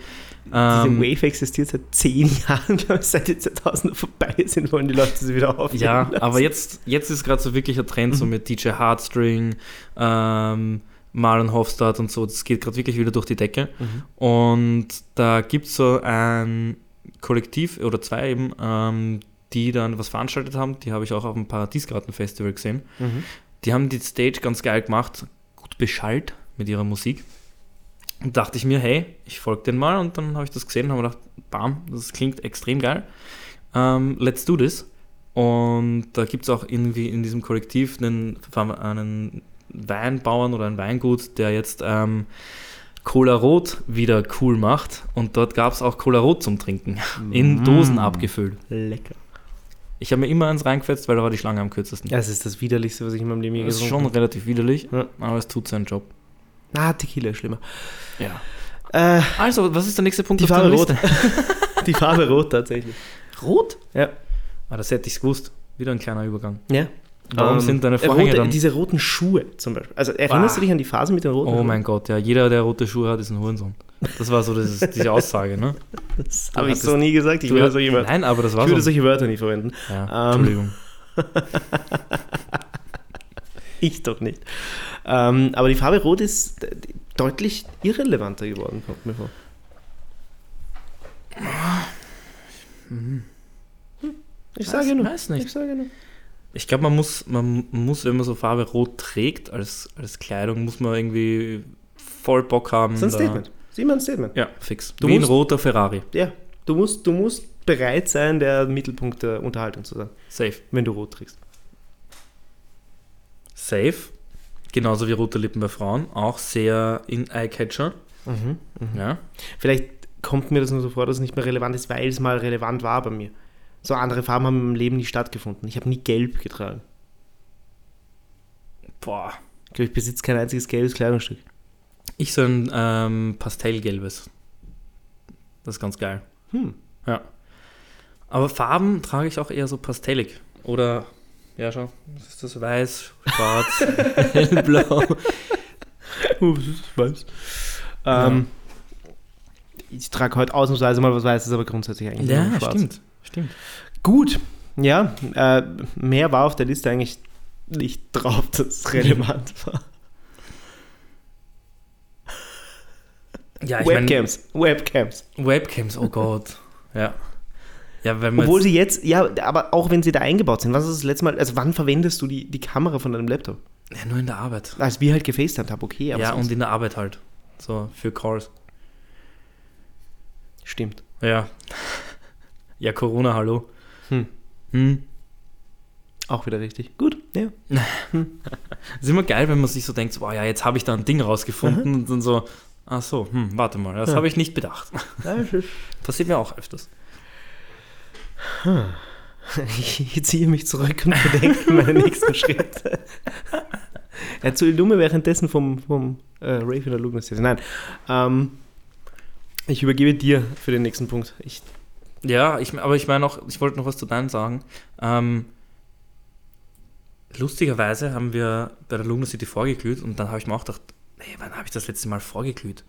Speaker 2: Diese
Speaker 1: Ähm,
Speaker 2: Wave existiert seit zehn Jahren, glaube ich, seit die 2000er vorbei sind, wollen die Leute sie wieder aufnehmen.
Speaker 1: ja,
Speaker 2: lassen.
Speaker 1: aber jetzt, jetzt ist gerade so wirklich ein Trend, so
Speaker 2: Mhm.
Speaker 1: mit DJ Heartstring, ähm, Marlon Hofstad und so. Das geht gerade wirklich wieder durch die Decke.
Speaker 2: Mhm.
Speaker 1: Und da gibt es so ein Kollektiv oder zwei eben, ähm, die dann was veranstaltet haben. Die habe ich auch auf dem Paradiesgarten-Festival gesehen.
Speaker 2: Mhm.
Speaker 1: Die haben die Stage ganz geil gemacht, gut beschallt mit ihrer Musik. Und dachte ich mir, hey, ich folge den mal und dann habe ich das gesehen und habe gedacht, bam, das klingt extrem geil. Ähm, let's do this. Und da gibt es auch irgendwie in diesem Kollektiv einen, einen Weinbauern oder ein Weingut, der jetzt ähm, Cola Rot wieder cool macht. Und dort gab es auch Cola Rot zum Trinken. In
Speaker 2: Mm.
Speaker 1: Dosen abgefüllt.
Speaker 2: Lecker.
Speaker 1: Ich habe mir immer eins reingefetzt, weil da war die Schlange am kürzesten.
Speaker 2: Das ist das widerlichste, was ich in meinem Leben je
Speaker 1: Das ist
Speaker 2: getrunken
Speaker 1: schon relativ widerlich,
Speaker 2: Ja.
Speaker 1: aber es tut seinen Job.
Speaker 2: habe. Ah, Tequila ist schlimmer.
Speaker 1: Ja.
Speaker 2: Äh,
Speaker 1: Also, was ist der nächste Punkt
Speaker 2: Die
Speaker 1: auf
Speaker 2: Farbe
Speaker 1: Liste?
Speaker 2: die Farbe rot tatsächlich.
Speaker 1: Rot?
Speaker 2: Ja.
Speaker 1: Ah, das hätte ich gewusst. Wieder ein kleiner Übergang.
Speaker 2: Ja.
Speaker 1: Warum
Speaker 2: Ähm,
Speaker 1: sind deine Vorhänge
Speaker 2: rote,
Speaker 1: dann...
Speaker 2: Diese roten Schuhe zum Beispiel. Also erinnerst
Speaker 1: Ah.
Speaker 2: du dich an die Phase mit den roten
Speaker 1: Oh
Speaker 2: Schuhen?
Speaker 1: mein Gott, ja, jeder, der rote Schuhe hat, ist ein Hurensohn. Das war so das, diese Aussage, ne?
Speaker 2: Das habe ich so nie gesagt. Ich würde solche Wörter,
Speaker 1: Nein, aber das
Speaker 2: ich
Speaker 1: war
Speaker 2: würde
Speaker 1: so.
Speaker 2: solche Wörter nie verwenden.
Speaker 1: Ja,
Speaker 2: Ähm,
Speaker 1: Entschuldigung.
Speaker 2: Ich doch nicht. Ähm, aber die Farbe Rot ist deutlich irrelevanter geworden, kommt mir vor. Ich sage nur.
Speaker 1: weiß nicht.
Speaker 2: Ich sage nur.
Speaker 1: Ich glaube, man muss, man muss, wenn man so Farbe rot trägt als, als Kleidung, muss man irgendwie voll Bock haben.
Speaker 2: Das ist ein Statement. Sieh mal ein Statement.
Speaker 1: Ja, fix.
Speaker 2: Du
Speaker 1: Wie ein roter Ferrari.
Speaker 2: Ja, du musst, du musst bereit sein, der Mittelpunkt der Unterhaltung zu sein,
Speaker 1: Safe.
Speaker 2: wenn du rot trägst.
Speaker 1: Safe. Genauso wie rote Lippen bei Frauen. Auch sehr in Eyecatcher.
Speaker 2: Mhm.
Speaker 1: Ja.
Speaker 2: Vielleicht kommt mir das nur so vor, dass es nicht mehr relevant ist, weil es mal relevant war bei mir. So andere Farben haben im Leben nie stattgefunden. Ich habe nie gelb getragen.
Speaker 1: Boah.
Speaker 2: Ich glaube, ich besitze kein einziges gelbes Kleidungsstück.
Speaker 1: Ich so ein ähm, Pastellgelbes. Das ist ganz geil.
Speaker 2: Hm.
Speaker 1: Ja. Aber Farben trage ich auch eher so pastellig. Oder, ja, schau, was ist das? Weiß, schwarz, hellblau.
Speaker 2: Oh, was ist weiß? Ähm, Ich trage heute ausnahmsweise mal was Weißes, aber grundsätzlich eigentlich
Speaker 1: Ja,
Speaker 2: schwarz.
Speaker 1: stimmt. Stimmt.
Speaker 2: Gut, ja, äh, mehr war auf der Liste eigentlich nicht drauf, das relevant war.
Speaker 1: Ja, ich meine,
Speaker 2: Webcams, Webcams.
Speaker 1: Webcams, oh Gott. Ja. Ja, wenn
Speaker 2: Obwohl
Speaker 1: jetzt,
Speaker 2: sie jetzt, ja, aber auch wenn sie da eingebaut sind, was ist das letzte Mal, also wann verwendest du die, die Kamera von deinem Laptop?
Speaker 1: ja, nur in der Arbeit.
Speaker 2: Als wir halt gefacetimed haben, okay,
Speaker 1: ja,
Speaker 2: sonst-
Speaker 1: und in der Arbeit halt. So, für Calls.
Speaker 2: stimmt.
Speaker 1: Ja. Ja, Corona, hallo.
Speaker 2: Hm.
Speaker 1: Hm.
Speaker 2: Auch wieder richtig. Gut, ja.
Speaker 1: ist immer geil, wenn man sich so denkt, so, boah, ja, jetzt habe ich da ein Ding rausgefunden und dann so, ach so, hm, warte mal, das
Speaker 2: Ja.
Speaker 1: habe ich nicht bedacht. Passiert mir auch öfters.
Speaker 2: Ich ziehe mich zurück und bedenke meine nächsten Schritte. Erzähl du mir währenddessen vom, vom äh, Rave in der Lugness. Nein. Ähm, ich übergebe dir für den nächsten Punkt. Ich,
Speaker 1: Ja, ich, aber ich meine auch, ich wollte noch was zu deinem sagen. Ähm, lustigerweise haben wir bei der Luna City vorgeglüht und dann habe ich mir auch gedacht, hey, wann habe ich das letzte Mal vorgeglüht?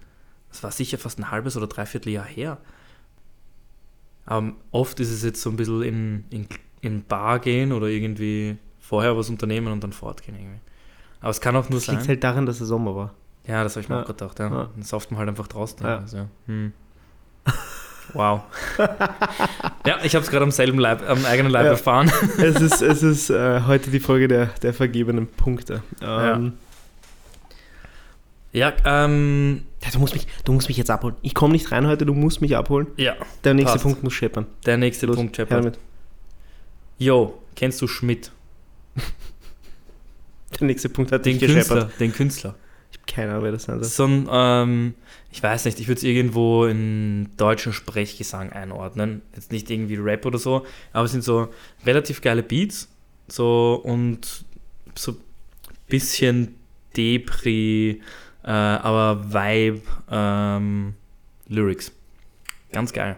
Speaker 1: Das war sicher fast ein halbes oder dreiviertel Jahr her. Ähm, oft ist es jetzt so ein bisschen in, in, in Bar gehen oder irgendwie vorher was unternehmen und dann fortgehen irgendwie. Aber es kann auch nur
Speaker 2: das
Speaker 1: sein.
Speaker 2: liegt halt daran, dass es Sommer war.
Speaker 1: Ja, das habe ich mir
Speaker 2: Ja.
Speaker 1: auch gedacht. Ja.
Speaker 2: Ja.
Speaker 1: Dann sauft man halt einfach draußen.
Speaker 2: Ja.
Speaker 1: Also, ja. Hm. Wow. Ja, ich habe es gerade am selben Leib, am eigenen Leib
Speaker 2: Ja.
Speaker 1: erfahren.
Speaker 2: es ist, es ist äh, heute die Folge der, der vergebenen Punkte. Ähm,
Speaker 1: Ja, ähm,
Speaker 2: ja, du, musst mich, du musst mich jetzt abholen. Ich komme nicht rein heute, du musst mich abholen.
Speaker 1: ja,
Speaker 2: Der nächste
Speaker 1: Passt.
Speaker 2: Punkt muss scheppern.
Speaker 1: der nächste
Speaker 2: Los,
Speaker 1: Punkt,
Speaker 2: damit.
Speaker 1: Yo, kennst du Schmidt?
Speaker 2: Der nächste Punkt hat
Speaker 1: Den
Speaker 2: gescheppert.
Speaker 1: Künstler, den Künstler.
Speaker 2: Keine Ahnung, wer das sein soll.
Speaker 1: So ein, ähm, ich weiß nicht, ich würde es irgendwo in deutschen Sprechgesang einordnen. Jetzt nicht irgendwie Rap oder so, aber es sind so relativ geile Beats. So und so bisschen Depri, äh, aber Vibe, ähm, Lyrics. Ganz geil.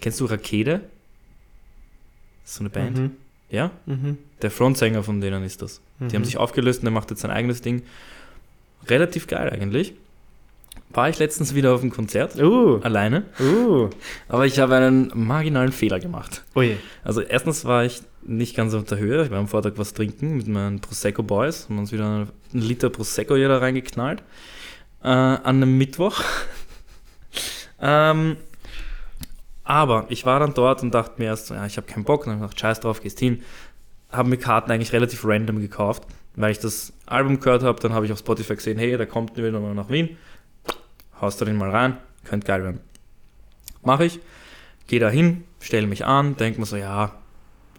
Speaker 1: Kennst du Rakete? So eine Band.
Speaker 2: Mhm.
Speaker 1: Ja?
Speaker 2: Mhm.
Speaker 1: Der Frontsänger von denen ist das. Die haben
Speaker 2: Mhm.
Speaker 1: sich aufgelöst und der macht jetzt sein eigenes Ding. Relativ geil eigentlich. War ich letztens wieder auf einem Konzert,
Speaker 2: Uh,
Speaker 1: alleine,
Speaker 2: uh.
Speaker 1: aber ich habe einen marginalen Fehler gemacht.
Speaker 2: Oh je.
Speaker 1: Also erstens war ich nicht ganz auf der Höhe, ich war am Vortag was trinken mit meinen Prosecco Boys, haben uns wieder einen Liter Prosecco jeder reingeknallt, äh, an einem Mittwoch. ähm, aber ich war dann dort und dachte mir erst, ja, ich habe keinen Bock, und dann habe ich gedacht, scheiß drauf, gehst hin. Habe mir Karten eigentlich relativ random gekauft, weil ich das Album gehört habe, dann habe ich auf Spotify gesehen, hey, der kommt wieder mal nach Wien, haust da den mal rein, könnte geil werden. Mache ich, gehe da hin, stelle mich an, denke mir so, ja,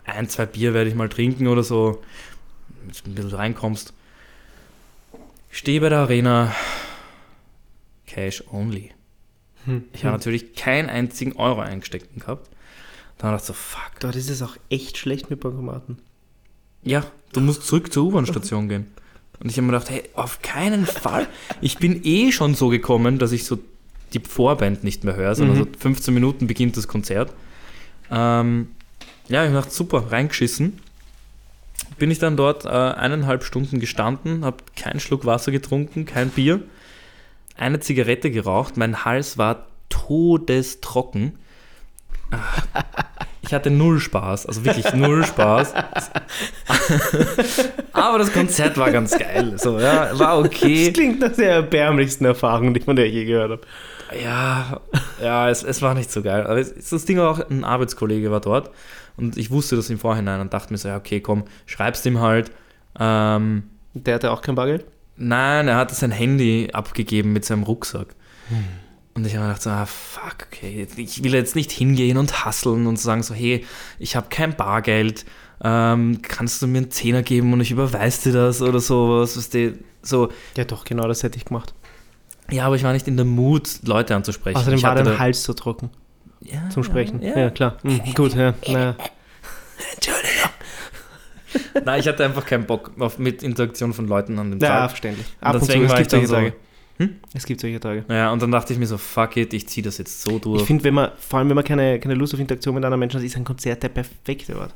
Speaker 1: ein, zwei Bier werde ich mal trinken oder so, dass du ein bisschen reinkommst. Stehe bei der Arena, Cash only.
Speaker 2: Hm.
Speaker 1: Ich habe natürlich keinen einzigen Euro eingesteckt gehabt. Dann dachte ich so, fuck.
Speaker 2: Dort ist es auch echt schlecht mit Bankomaten.
Speaker 1: Ja, du musst zurück zur U-Bahn-Station gehen. Und ich habe mir gedacht, hey, auf keinen Fall. Ich bin eh schon so gekommen, dass ich so die Vorband nicht mehr höre, sondern
Speaker 2: Mhm.
Speaker 1: so 15 Minuten beginnt das Konzert. Ähm, ja, ich habe gedacht, super, reingeschissen. Bin ich dann dort äh, eineinhalb Stunden gestanden, habe keinen Schluck Wasser getrunken, kein Bier, eine Zigarette geraucht, mein Hals war todestrocken. Ich hatte null Spaß, also wirklich null Spaß. Aber das Konzert war ganz geil. So, ja, war
Speaker 2: Das
Speaker 1: okay.
Speaker 2: klingt nach der erbärmlichsten Erfahrung, die von der je gehört habe.
Speaker 1: Ja, ja, es, es war nicht so geil. Aber es, das Ding war auch, ein Arbeitskollege war dort und ich wusste das im Vorhinein und dachte mir so, ja, okay, komm, schreib's ihm halt. Ähm,
Speaker 2: Der hatte auch kein Bargeld?
Speaker 1: nein, er hatte sein Handy abgegeben mit seinem Rucksack. Und ich habe mir gedacht, so, ah, fuck, okay, ich will jetzt nicht hingehen und hasseln und sagen so, hey, ich habe kein Bargeld, ähm, kannst du mir einen Zehner geben und ich überweise dir das oder sowas, was die, so,
Speaker 2: Ja, doch, genau das hätte ich gemacht.
Speaker 1: ja, aber ich war nicht in der Mut, Leute anzusprechen.
Speaker 2: Außerdem
Speaker 1: ich
Speaker 2: war dein Hals so trocken
Speaker 1: ja,
Speaker 2: zum Sprechen.
Speaker 1: Ja,
Speaker 2: Ja, klar. Mhm, gut, ja. Naja.
Speaker 1: Nein, ich hatte einfach keinen Bock auf, mit Interaktion von Leuten an dem
Speaker 2: ja,
Speaker 1: Tag.
Speaker 2: verständlich.
Speaker 1: Und
Speaker 2: Ab und zu,
Speaker 1: deswegen
Speaker 2: es
Speaker 1: war ich dann so,
Speaker 2: Tage.
Speaker 1: Hm?
Speaker 2: Es gibt solche Tage.
Speaker 1: Ja, und dann dachte ich mir so, fuck it, ich ziehe das jetzt so durch.
Speaker 2: Ich finde, wenn man, vor allem wenn man keine, keine Lust auf Interaktion mit anderen Menschen hat, ist ein Konzert der perfekte Ort.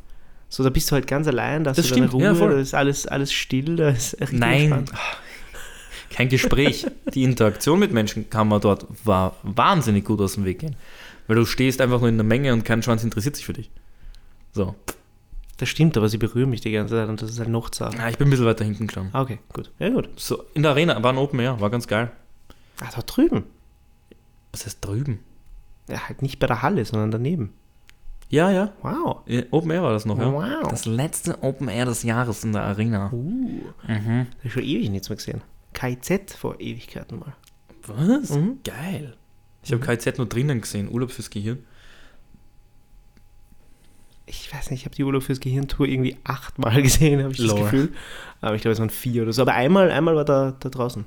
Speaker 2: So, da bist du halt ganz allein, da hast
Speaker 1: Das
Speaker 2: du deine
Speaker 1: stimmt, ja,
Speaker 2: Ruhe,
Speaker 1: voll.
Speaker 2: da ist alles, alles still, da ist richtig
Speaker 1: Nein,
Speaker 2: entspannt.
Speaker 1: kein Gespräch. Die Interaktion mit Menschen kann man dort war wahnsinnig gut aus dem Weg gehen. Weil du stehst einfach nur in der Menge und kein Schwanz interessiert sich für dich. So.
Speaker 2: Das stimmt, aber sie berühren mich die ganze Zeit und das ist halt noch zart.
Speaker 1: Ja, ich bin ein bisschen weiter hinten gestanden.
Speaker 2: Ah, okay, gut. Ja, gut.
Speaker 1: So, in der Arena war ein Open Air, war ganz geil.
Speaker 2: Ah, da drüben.
Speaker 1: Was heißt drüben?
Speaker 2: Ja, halt nicht bei der Halle, sondern daneben.
Speaker 1: Ja, ja.
Speaker 2: Wow.
Speaker 1: Ja, Open Air war das noch, ja.
Speaker 2: Wow.
Speaker 1: Das letzte Open Air des Jahres in der Arena.
Speaker 2: Uh,
Speaker 1: Mhm.
Speaker 2: hab ich schon ewig nichts mehr gesehen. KIZ vor Ewigkeiten mal.
Speaker 1: Was?
Speaker 2: Mhm.
Speaker 1: Geil. Ich habe KZ nur drinnen gesehen, Urlaub fürs Gehirn.
Speaker 2: Ich weiß nicht, ich habe die Urlaub fürs Gehirn-Tour irgendwie achtmal gesehen, habe ich das
Speaker 1: Lol.
Speaker 2: Gefühl. Aber ich glaube, es waren vier oder so. Aber einmal, einmal war da, da draußen.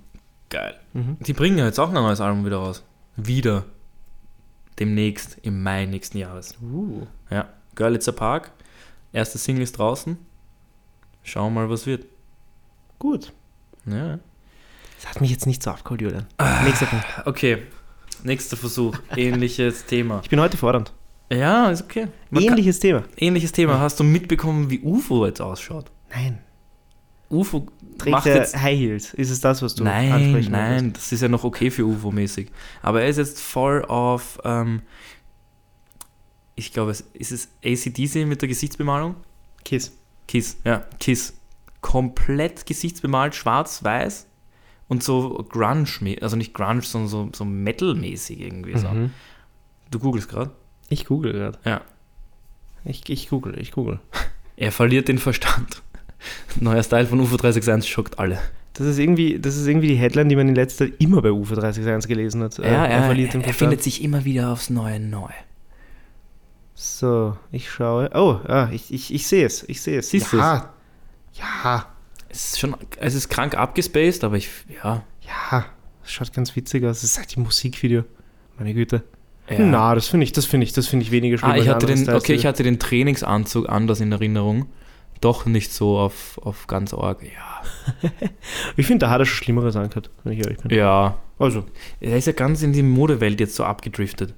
Speaker 1: Geil.
Speaker 2: Mhm.
Speaker 1: Die bringen ja jetzt auch ein neues Album wieder raus. Wieder. Demnächst, im Mai nächsten Jahres.
Speaker 2: Uh.
Speaker 1: Ja. Görlitzer Park. Erste Single ist draußen. Schauen wir mal, was wird.
Speaker 2: Gut.
Speaker 1: Ja.
Speaker 2: Das hat mich jetzt nicht so abgeholt, Julian.
Speaker 1: Ah.
Speaker 2: Nächster Punkt.
Speaker 1: Okay. Nächster Versuch. Ähnliches Thema.
Speaker 2: Ich bin heute fordernd.
Speaker 1: Ja, ist okay. Man kann-
Speaker 2: Ähnliches Thema.
Speaker 1: ähnliches Thema. Hast du mitbekommen, wie UFO jetzt ausschaut?
Speaker 2: Nein.
Speaker 1: UFO
Speaker 2: Trägt
Speaker 1: macht
Speaker 2: er
Speaker 1: jetzt
Speaker 2: High Heels? Ist es das, was du
Speaker 1: Nein,
Speaker 2: ansprechen
Speaker 1: nein, das ist ja noch okay für UFO-mäßig. Aber er ist jetzt voll auf, ähm, ich glaube, es ist es ACDC mit der Gesichtsbemalung?
Speaker 2: Kiss.
Speaker 1: Kiss, ja, Kiss. Komplett gesichtsbemalt, schwarz-weiß und so Grunge, also nicht Grunge, sondern so, so Metal-mäßig irgendwie. So.
Speaker 2: Mhm.
Speaker 1: Du googelst gerade?
Speaker 2: Ich google gerade.
Speaker 1: Ja.
Speaker 2: Ich, ich google, ich google.
Speaker 1: Er verliert den Verstand. Neuer Style von UFO 361 schockt alle.
Speaker 2: Das ist irgendwie, das ist irgendwie die Headline, die man in letzter Zeit immer bei UFO 361 gelesen hat. Äh,
Speaker 1: Ja, er,
Speaker 2: verliert
Speaker 1: er,
Speaker 2: den
Speaker 1: er
Speaker 2: Verstand.
Speaker 1: findet sich immer wieder aufs Neue neu.
Speaker 2: So, ich schaue. Oh, ah, ich, ich, ich sehe es, ich sehe es.
Speaker 1: Siehst du
Speaker 2: ja. Ja,
Speaker 1: Es ist schon, es ist krank abgespaced, aber ich, ja.
Speaker 2: ja. Das schaut ganz witzig aus. Das ist halt die Musikvideo. Meine Güte.
Speaker 1: Ja.
Speaker 2: Na, das finde ich, das finde ich, das finde ich weniger schlimm.
Speaker 1: ah, ich hatte den, okay, ich hatte den Trainingsanzug anders in Erinnerung. Doch nicht so auf, auf ganz arg. Ja.
Speaker 2: Ich finde, da hat er schon Schlimmeres angehört, wenn ich ehrlich bin.
Speaker 1: Ja.
Speaker 2: Also,
Speaker 1: Er ist ja ganz in die Modewelt jetzt so abgedriftet.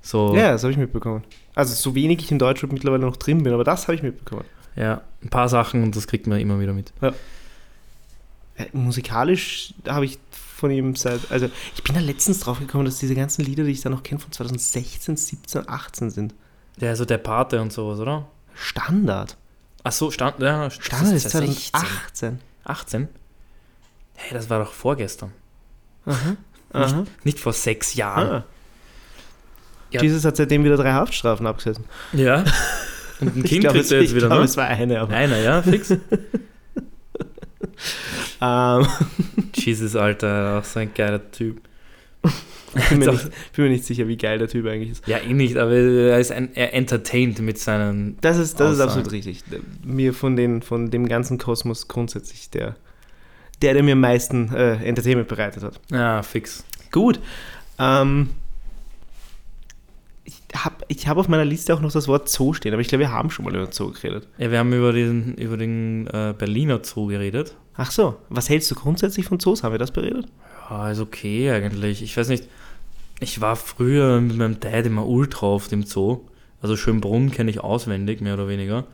Speaker 1: So,
Speaker 2: ja, das habe ich mitbekommen. Also, so wenig ich in Deutschland mittlerweile noch drin bin, aber das habe ich mitbekommen.
Speaker 1: ja, ein paar Sachen und das kriegt man immer wieder mit.
Speaker 2: Äh, musikalisch habe ich von ihm seit. Also, ich bin da letztens drauf gekommen, dass diese ganzen Lieder, die ich da noch kenne, von 2016, 17, 18 sind.
Speaker 1: Der so der Pate und sowas, oder?
Speaker 2: Standard.
Speaker 1: Ach so, stand, ja,
Speaker 2: Standard ist
Speaker 1: 2016.
Speaker 2: 2018.
Speaker 1: 18? Hey, das war doch vorgestern.
Speaker 2: Aha. Aha.
Speaker 1: Nicht vor sechs Jahren.
Speaker 2: Ah.
Speaker 1: Ja.
Speaker 2: Jesus hat seitdem wieder drei Haftstrafen abgesessen.
Speaker 1: Ja. Und ein
Speaker 2: Ich
Speaker 1: Kind
Speaker 2: glaube,
Speaker 1: kriegt
Speaker 2: es,
Speaker 1: er jetzt
Speaker 2: ich
Speaker 1: wieder,
Speaker 2: glaube,
Speaker 1: ne?
Speaker 2: es war eine, aber.
Speaker 1: Einer, ja, fix.
Speaker 2: Ähm,
Speaker 1: Jesus, Alter, auch so ein geiler Typ.
Speaker 2: bin, mir nicht, bin mir nicht sicher, wie geil der Typ eigentlich ist.
Speaker 1: Ja, eh nicht, aber er ist ein, er entertained mit seinen.
Speaker 2: Das ist, das ist absolut richtig. Mir von, den, von dem ganzen Kosmos grundsätzlich der, der, der mir am meisten äh, Entertainment bereitet hat.
Speaker 1: Ja, fix.
Speaker 2: Gut. Ähm, ich habe ich hab auf meiner Liste auch noch das Wort Zoo stehen, aber ich glaube, wir haben schon mal über Zoo geredet.
Speaker 1: Ja, wir haben über den, über den äh, Berliner Zoo geredet.
Speaker 2: Ach so, was hältst du grundsätzlich von Zoos? Haben wir das beredet?
Speaker 1: Ja, ist okay eigentlich. Ich weiß nicht, ich war früher mit meinem Dad immer ultra auf dem Zoo. Also Schönbrunn kenne ich auswendig, mehr oder weniger.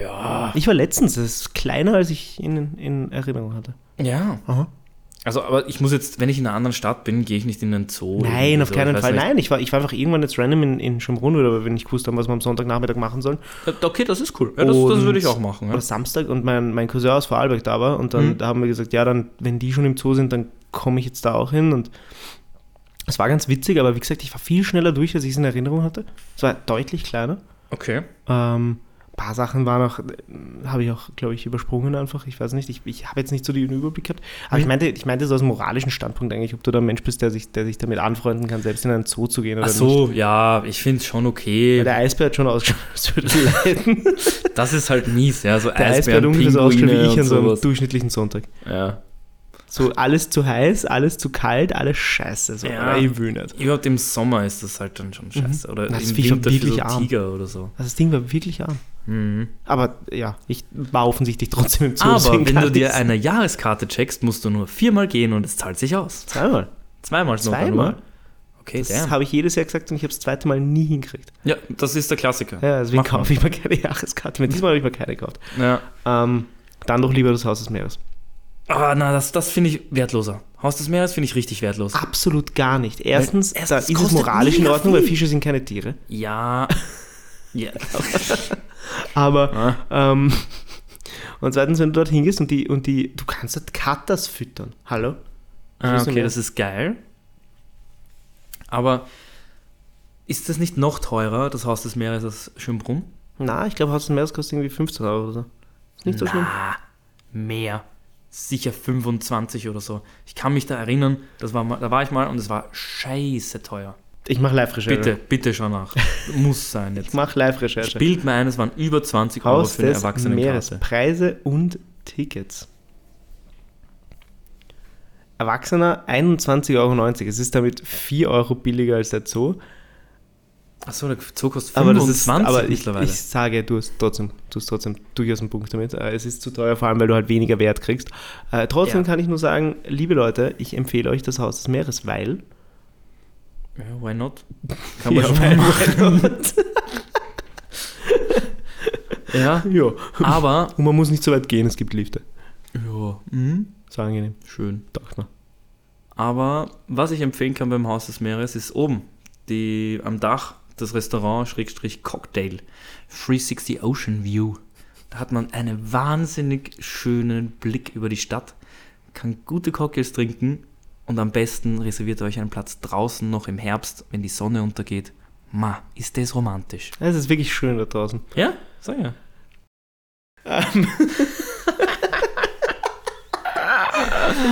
Speaker 1: Ja.
Speaker 2: Ich war letztens, das ist kleiner, als ich in, in Erinnerung hatte.
Speaker 1: Ja.
Speaker 2: Aha.
Speaker 1: Also, aber ich muss jetzt, wenn ich in einer anderen Stadt bin, gehe ich nicht in einen Zoo.
Speaker 2: Nein, auf
Speaker 1: so,
Speaker 2: keinen Fall.
Speaker 1: nicht.
Speaker 2: Nein, ich war, ich war einfach irgendwann jetzt random in, in Schönbrunn, oder wenn ich gewusst habe, was wir am Sonntagnachmittag machen sollen.
Speaker 1: Ja, Okay, das ist cool. Ja, das, das würde ich auch machen. Ja.
Speaker 2: Oder Samstag und mein, mein Cousin aus Vorarlberg da war und dann
Speaker 1: Mhm.
Speaker 2: da haben wir gesagt, ja, dann, wenn die schon im Zoo sind, dann komme ich jetzt da auch hin und es war ganz witzig, aber wie gesagt, ich war viel schneller durch, als ich es in Erinnerung hatte. Es war deutlich kleiner.
Speaker 1: Okay.
Speaker 2: Ähm, paar Sachen waren auch, habe ich auch, glaube ich, übersprungen einfach. Ich weiß nicht, ich, ich habe jetzt nicht so den Überblick gehabt. Aber ich
Speaker 1: Mhm.
Speaker 2: meinte, ich meinte so aus moralischen Standpunkt eigentlich, ob du da ein Mensch bist, der sich, der sich damit anfreunden kann, selbst in einen Zoo zu gehen oder
Speaker 1: Ach
Speaker 2: nicht.
Speaker 1: so, ja, ich finde es schon
Speaker 2: Weil
Speaker 1: okay.
Speaker 2: der Eisbär hat schon ausgeschaut, als würde leiden.
Speaker 1: Das ist halt mies, ja. So
Speaker 2: Der Eisbär hat ungefähr so ausgeschaut wie ich an so einem durchschnittlichen Sonntag.
Speaker 1: Ja.
Speaker 2: So alles zu heiß, alles zu kalt, alles scheiße. So,
Speaker 1: Ja.
Speaker 2: ich will nicht.
Speaker 1: Überhaupt im Sommer ist das halt dann schon scheiße. Oder
Speaker 2: Das
Speaker 1: im Winter
Speaker 2: wirklich
Speaker 1: so
Speaker 2: arm.
Speaker 1: Tiger oder so.
Speaker 2: Also das Ding war wirklich arm.
Speaker 1: Mhm.
Speaker 2: Aber ja, ich war offensichtlich trotzdem im Zoo.
Speaker 1: Aber wenn du dir eine Jahreskarte checkst, musst du nur viermal gehen und es zahlt sich aus.
Speaker 2: Zweimal.
Speaker 1: Zweimal sogar
Speaker 2: Zweimal?
Speaker 1: nur. Okay,
Speaker 2: Das
Speaker 1: damn.
Speaker 2: habe ich jedes Jahr gesagt und ich habe das zweite Mal nie hingekriegt.
Speaker 1: Ja, das ist der Klassiker.
Speaker 2: Ja, deswegen
Speaker 1: Mach
Speaker 2: kaufe ich mir keine Jahreskarte mehr. Diesmal habe ich mir keine gekauft.
Speaker 1: Ja.
Speaker 2: Ähm, dann doch lieber das Haus des Meeres.
Speaker 1: Ah, na, das, das finde ich wertloser. Haus des Meeres finde ich richtig wertlos.
Speaker 2: Absolut gar nicht. Erstens,
Speaker 1: Weil es-
Speaker 2: da
Speaker 1: es
Speaker 2: ist es moralisch in Ordnung, weil
Speaker 1: viel.
Speaker 2: Fische sind keine Tiere.
Speaker 1: Ja. ja.
Speaker 2: Aber
Speaker 1: Ah.
Speaker 2: Ähm, und zweitens, wenn du dort hingehst und die, und die, du kannst dort Katas füttern. Hallo?
Speaker 1: Ah, okay, das ist geil. Aber ist das nicht noch teurer, das Haus des Meeres, als Schönbrunn?
Speaker 2: Na, ich glaube, Haus des Meeres kostet irgendwie 15 Euro oder so. Ist nicht so schlimm.
Speaker 1: Na, mehr. Sicher 25 oder so. Ich kann mich da erinnern, das war mal, da war ich mal und es war scheiße teuer.
Speaker 2: Ich mache Live-Recherche.
Speaker 1: Bitte, bitte schau nach. Muss sein
Speaker 2: Ich
Speaker 1: jetzt.
Speaker 2: mache Live-Recherche.
Speaker 1: Spielt mir ein, es waren über 20 Euro
Speaker 2: Haus
Speaker 1: für eine
Speaker 2: des
Speaker 1: Erwachsenenkarte.
Speaker 2: Meeres. Preise und Tickets. Erwachsener 21,90 Euro. Es ist damit 4 Euro billiger als der Zoo.
Speaker 1: Achso, der Zoo kostet 25
Speaker 2: Aber, das ist, aber ich,
Speaker 1: mittlerweile.
Speaker 2: ich sage, du hast trotzdem, du hast trotzdem durchaus einen Punkt damit. Äh, Es ist zu teuer, vor allem, weil du halt weniger Wert kriegst. Äh, trotzdem
Speaker 1: Ja.
Speaker 2: kann ich nur sagen, liebe Leute, ich empfehle euch das Haus des Meeres, weil
Speaker 1: ja, why not? Kann man
Speaker 2: Ja,
Speaker 1: schon mal machen. ja,
Speaker 2: ja.
Speaker 1: aber.
Speaker 2: Und man muss nicht so weit gehen, es gibt Lifte.
Speaker 1: Ja, mhm.
Speaker 2: So angenehm,
Speaker 1: schön.
Speaker 2: dachte man.
Speaker 1: Aber was ich empfehlen kann beim Haus des Meeres ist oben die, am Dach das Restaurant Schrägstrich Cocktail 360 Ocean View. Da hat man einen wahnsinnig schönen Blick über die Stadt, kann gute Cocktails trinken und am besten reserviert euch einen Platz draußen noch im Herbst, wenn die Sonne untergeht. Ma, ist das romantisch.
Speaker 2: Es ist wirklich schön da draußen.
Speaker 1: Ja, sag ja.
Speaker 2: Ähm.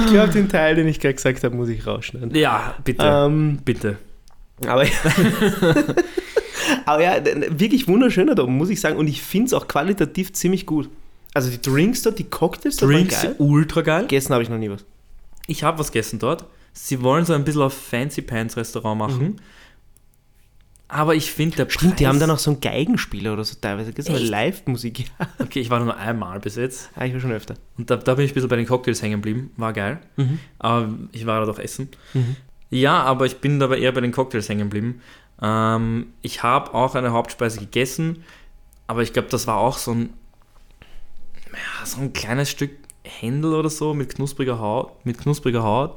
Speaker 2: ich glaube, den Teil, den ich gerade gesagt habe, muss ich rausschneiden.
Speaker 1: Ja, bitte.
Speaker 2: Ähm,
Speaker 1: bitte.
Speaker 2: aber, ja. aber ja, wirklich wunderschöner da oben, muss ich sagen. Und ich finde es auch qualitativ ziemlich gut. Also die Drinks dort, die Cocktails dort
Speaker 1: Drinks
Speaker 2: geil.
Speaker 1: ultra geil.
Speaker 2: Gegessen habe ich noch nie was.
Speaker 1: Ich habe was gegessen dort. Sie wollen so ein bisschen auf Fancy Pants Restaurant machen. Aber ich finde, der
Speaker 2: Stimmt, die
Speaker 1: Preis-
Speaker 2: haben dann auch so einen Geigenspieler oder so teilweise. Das ist? Live-Musik. Ja,
Speaker 1: Okay, ich war nur einmal bis jetzt.
Speaker 2: Ah, ich war schon öfter.
Speaker 1: Und da, da bin ich ein bisschen bei den Cocktails hängen geblieben. War geil.
Speaker 2: Mhm.
Speaker 1: Aber ich war da doch essen.
Speaker 2: Mhm.
Speaker 1: Ja, aber ich bin dabei eher bei den Cocktails hängen geblieben. Ähm, ich habe auch eine Hauptspeise gegessen, aber ich glaube, das war auch so ein, ja, so ein kleines Stück Händel oder so mit knuspriger Haut, mit knuspriger Haut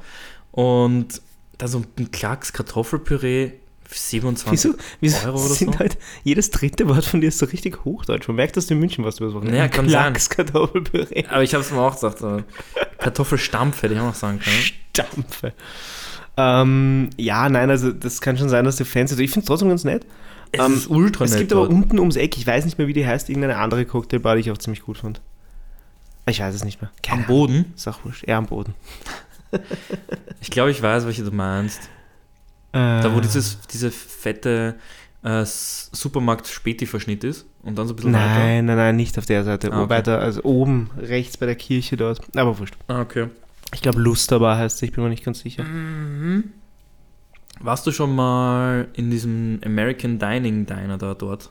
Speaker 1: und dann so ein Klacks Kartoffelpüree für 27
Speaker 2: Wieso, wieso
Speaker 1: Euro oder
Speaker 2: sind
Speaker 1: so?
Speaker 2: halt, jedes dritte Wort von dir ist so richtig Hochdeutsch. Man merkt, dass du in München warst über das Wochenende.
Speaker 1: Ja, kann
Speaker 2: Klacks, Kartoffelpüree.
Speaker 1: Aber ich habe es mir auch gesagt, so Kartoffelstampf hätte ich auch noch sagen können.
Speaker 2: Stampfe. Ähm, ja, nein, also das kann schon sein, dass du Fans sind. Ich finde es trotzdem ganz nett.
Speaker 1: Es
Speaker 2: Ähm,
Speaker 1: ist ultra
Speaker 2: Es
Speaker 1: nett
Speaker 2: gibt aber
Speaker 1: dort.
Speaker 2: unten ums Eck, ich weiß nicht mehr, wie die heißt, irgendeine andere Cocktailbar, die ich auch ziemlich gut fand. Ich weiß es nicht mehr.
Speaker 1: am Boden.
Speaker 2: Ist auch wurscht. Ja, am Boden.
Speaker 1: Ich glaube, ich weiß, welche du meinst. Da, wo dieses, diese fette äh, Supermarkt-Späti-Verschnitt ist und dann so ein bisschen weiter.
Speaker 2: Nein, nein, nein, nicht auf der Seite.
Speaker 1: Ah, okay.
Speaker 2: Weiter, also oben, rechts bei der Kirche dort. Aber wurscht.
Speaker 1: Ah, okay.
Speaker 2: Ich glaube, Lusterbar heißt es, ich bin mir nicht ganz sicher.
Speaker 1: Mhm. Warst du schon mal in diesem American Dining Diner da dort?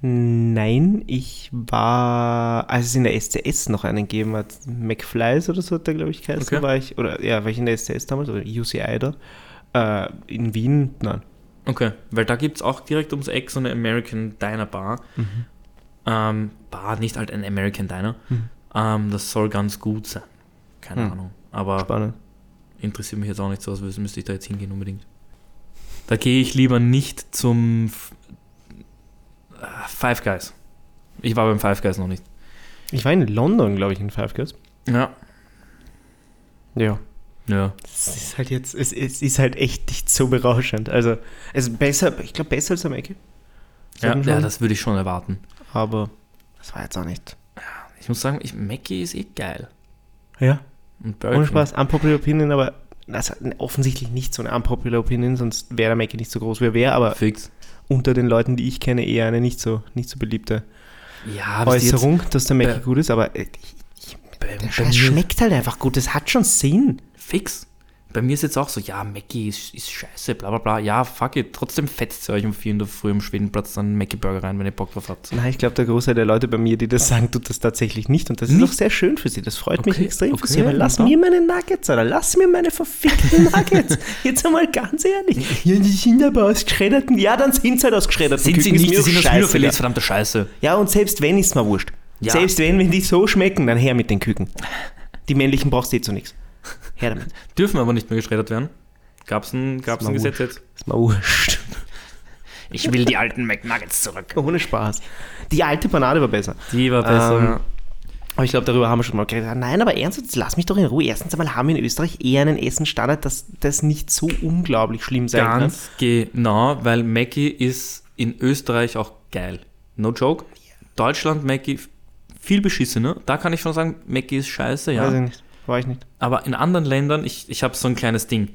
Speaker 2: Nein, ich war, als es in der SCS noch einen gegeben hat, McFly's oder so hat der, glaube ich, geheißen,
Speaker 1: Okay.
Speaker 2: war ich, oder ja, war ich in der SCS damals, oder UCI dort. Äh, in Wien, nein.
Speaker 1: Okay, weil da gibt es auch direkt ums Eck so eine American Diner Bar. Ähm, Bar, nicht halt ein American Diner.
Speaker 2: Mhm.
Speaker 1: Ähm, das soll ganz gut sein. Keine
Speaker 2: Hm.
Speaker 1: Ahnung. Aber
Speaker 2: Spannend.
Speaker 1: interessiert mich jetzt auch nicht so, als wüs- müsste ich da jetzt hingehen unbedingt. Da gehe ich lieber nicht zum Five Guys. Ich war beim Five Guys noch nicht.
Speaker 2: Ich war in London, glaube ich, in Five Guys.
Speaker 1: Ja.
Speaker 2: Ja.
Speaker 1: Ja.
Speaker 2: Es ist halt jetzt, es, es ist halt echt nicht so berauschend. Also, es ist besser, ich glaube, besser als am Ecke.
Speaker 1: Ja, ja, das würde ich schon erwarten.
Speaker 2: Aber das war jetzt auch nicht.
Speaker 1: Ich muss sagen, ich, Mackie ist eh geil.
Speaker 2: Ja.
Speaker 1: Und
Speaker 2: Ohne. Spaß, unpopular Opinion, aber also, offensichtlich nicht so eine unpopular Opinion, sonst wäre der Mackie nicht so groß, wie er wäre, aber
Speaker 1: Fix.
Speaker 2: Unter den Leuten, die ich kenne, eher eine nicht so, nicht so beliebte
Speaker 1: Ja,
Speaker 2: Äußerung, dass der Mackie
Speaker 1: bei-
Speaker 2: gut ist, aber äh, der
Speaker 1: bei
Speaker 2: Scheiß
Speaker 1: mir,
Speaker 2: schmeckt halt einfach gut, das hat schon Sinn.
Speaker 1: Fix. Bei mir ist jetzt auch so, ja, Mackie ist, ist scheiße, bla bla bla. Ja, fuck it. Trotzdem fetzt ihr euch um 4 in der Früh am Schwedenplatz dann einen Mackie Burger rein, wenn ihr Bock drauf habt.
Speaker 2: Nein, ich glaube, der Großteil der Leute bei mir, die das sagen, tut das tatsächlich nicht. Und das ist auch sehr schön für sie. Das freut mich
Speaker 1: Okay,
Speaker 2: extrem für
Speaker 1: okay,
Speaker 2: sie. Aber lass
Speaker 1: ja.
Speaker 2: mir meine Nuggets, oder lass mir meine verfickten Nuggets. Jetzt einmal ganz ehrlich. Ja, die sind aber aus geschredderten. Ja, dann sind sie halt aus geschredderten.
Speaker 1: Sind sie
Speaker 2: Küken,
Speaker 1: nicht, sie sind aus. Hühnerfilets, verdammte Scheiße.
Speaker 2: Ja, und selbst wenn, ist mir wurscht.
Speaker 1: Ja.
Speaker 2: Selbst wenn, wenn die so schmecken, dann her mit den Küken. Die männlichen brauchst du eh zu nichts. Her damit.
Speaker 1: Dürfen aber nicht mehr geschreddert werden. Gab's ein, gab's ein Gesetz jetzt?
Speaker 2: Ist mir wurscht.
Speaker 1: Ich will die alten McNuggets zurück.
Speaker 2: Ohne Spaß. Die alte Banane war besser.
Speaker 1: Die war besser.
Speaker 2: Ähm, aber ich glaube, darüber haben wir schon mal geredet. Nein, aber ernsthaft, jetzt lass mich doch in Ruhe. Erstens einmal haben wir in Österreich eher einen Essenstandard, dass das nicht so unglaublich schlimm sein kann.
Speaker 1: Ganz genau, weil Mackie ist in Österreich auch geil. No joke. Deutschland, Mackie, viel beschissener. Da kann ich schon sagen, Mackie ist scheiße,
Speaker 2: Weiß
Speaker 1: ja.
Speaker 2: ich nicht. War ich nicht.
Speaker 1: Aber in anderen Ländern, ich, ich habe so ein kleines Ding.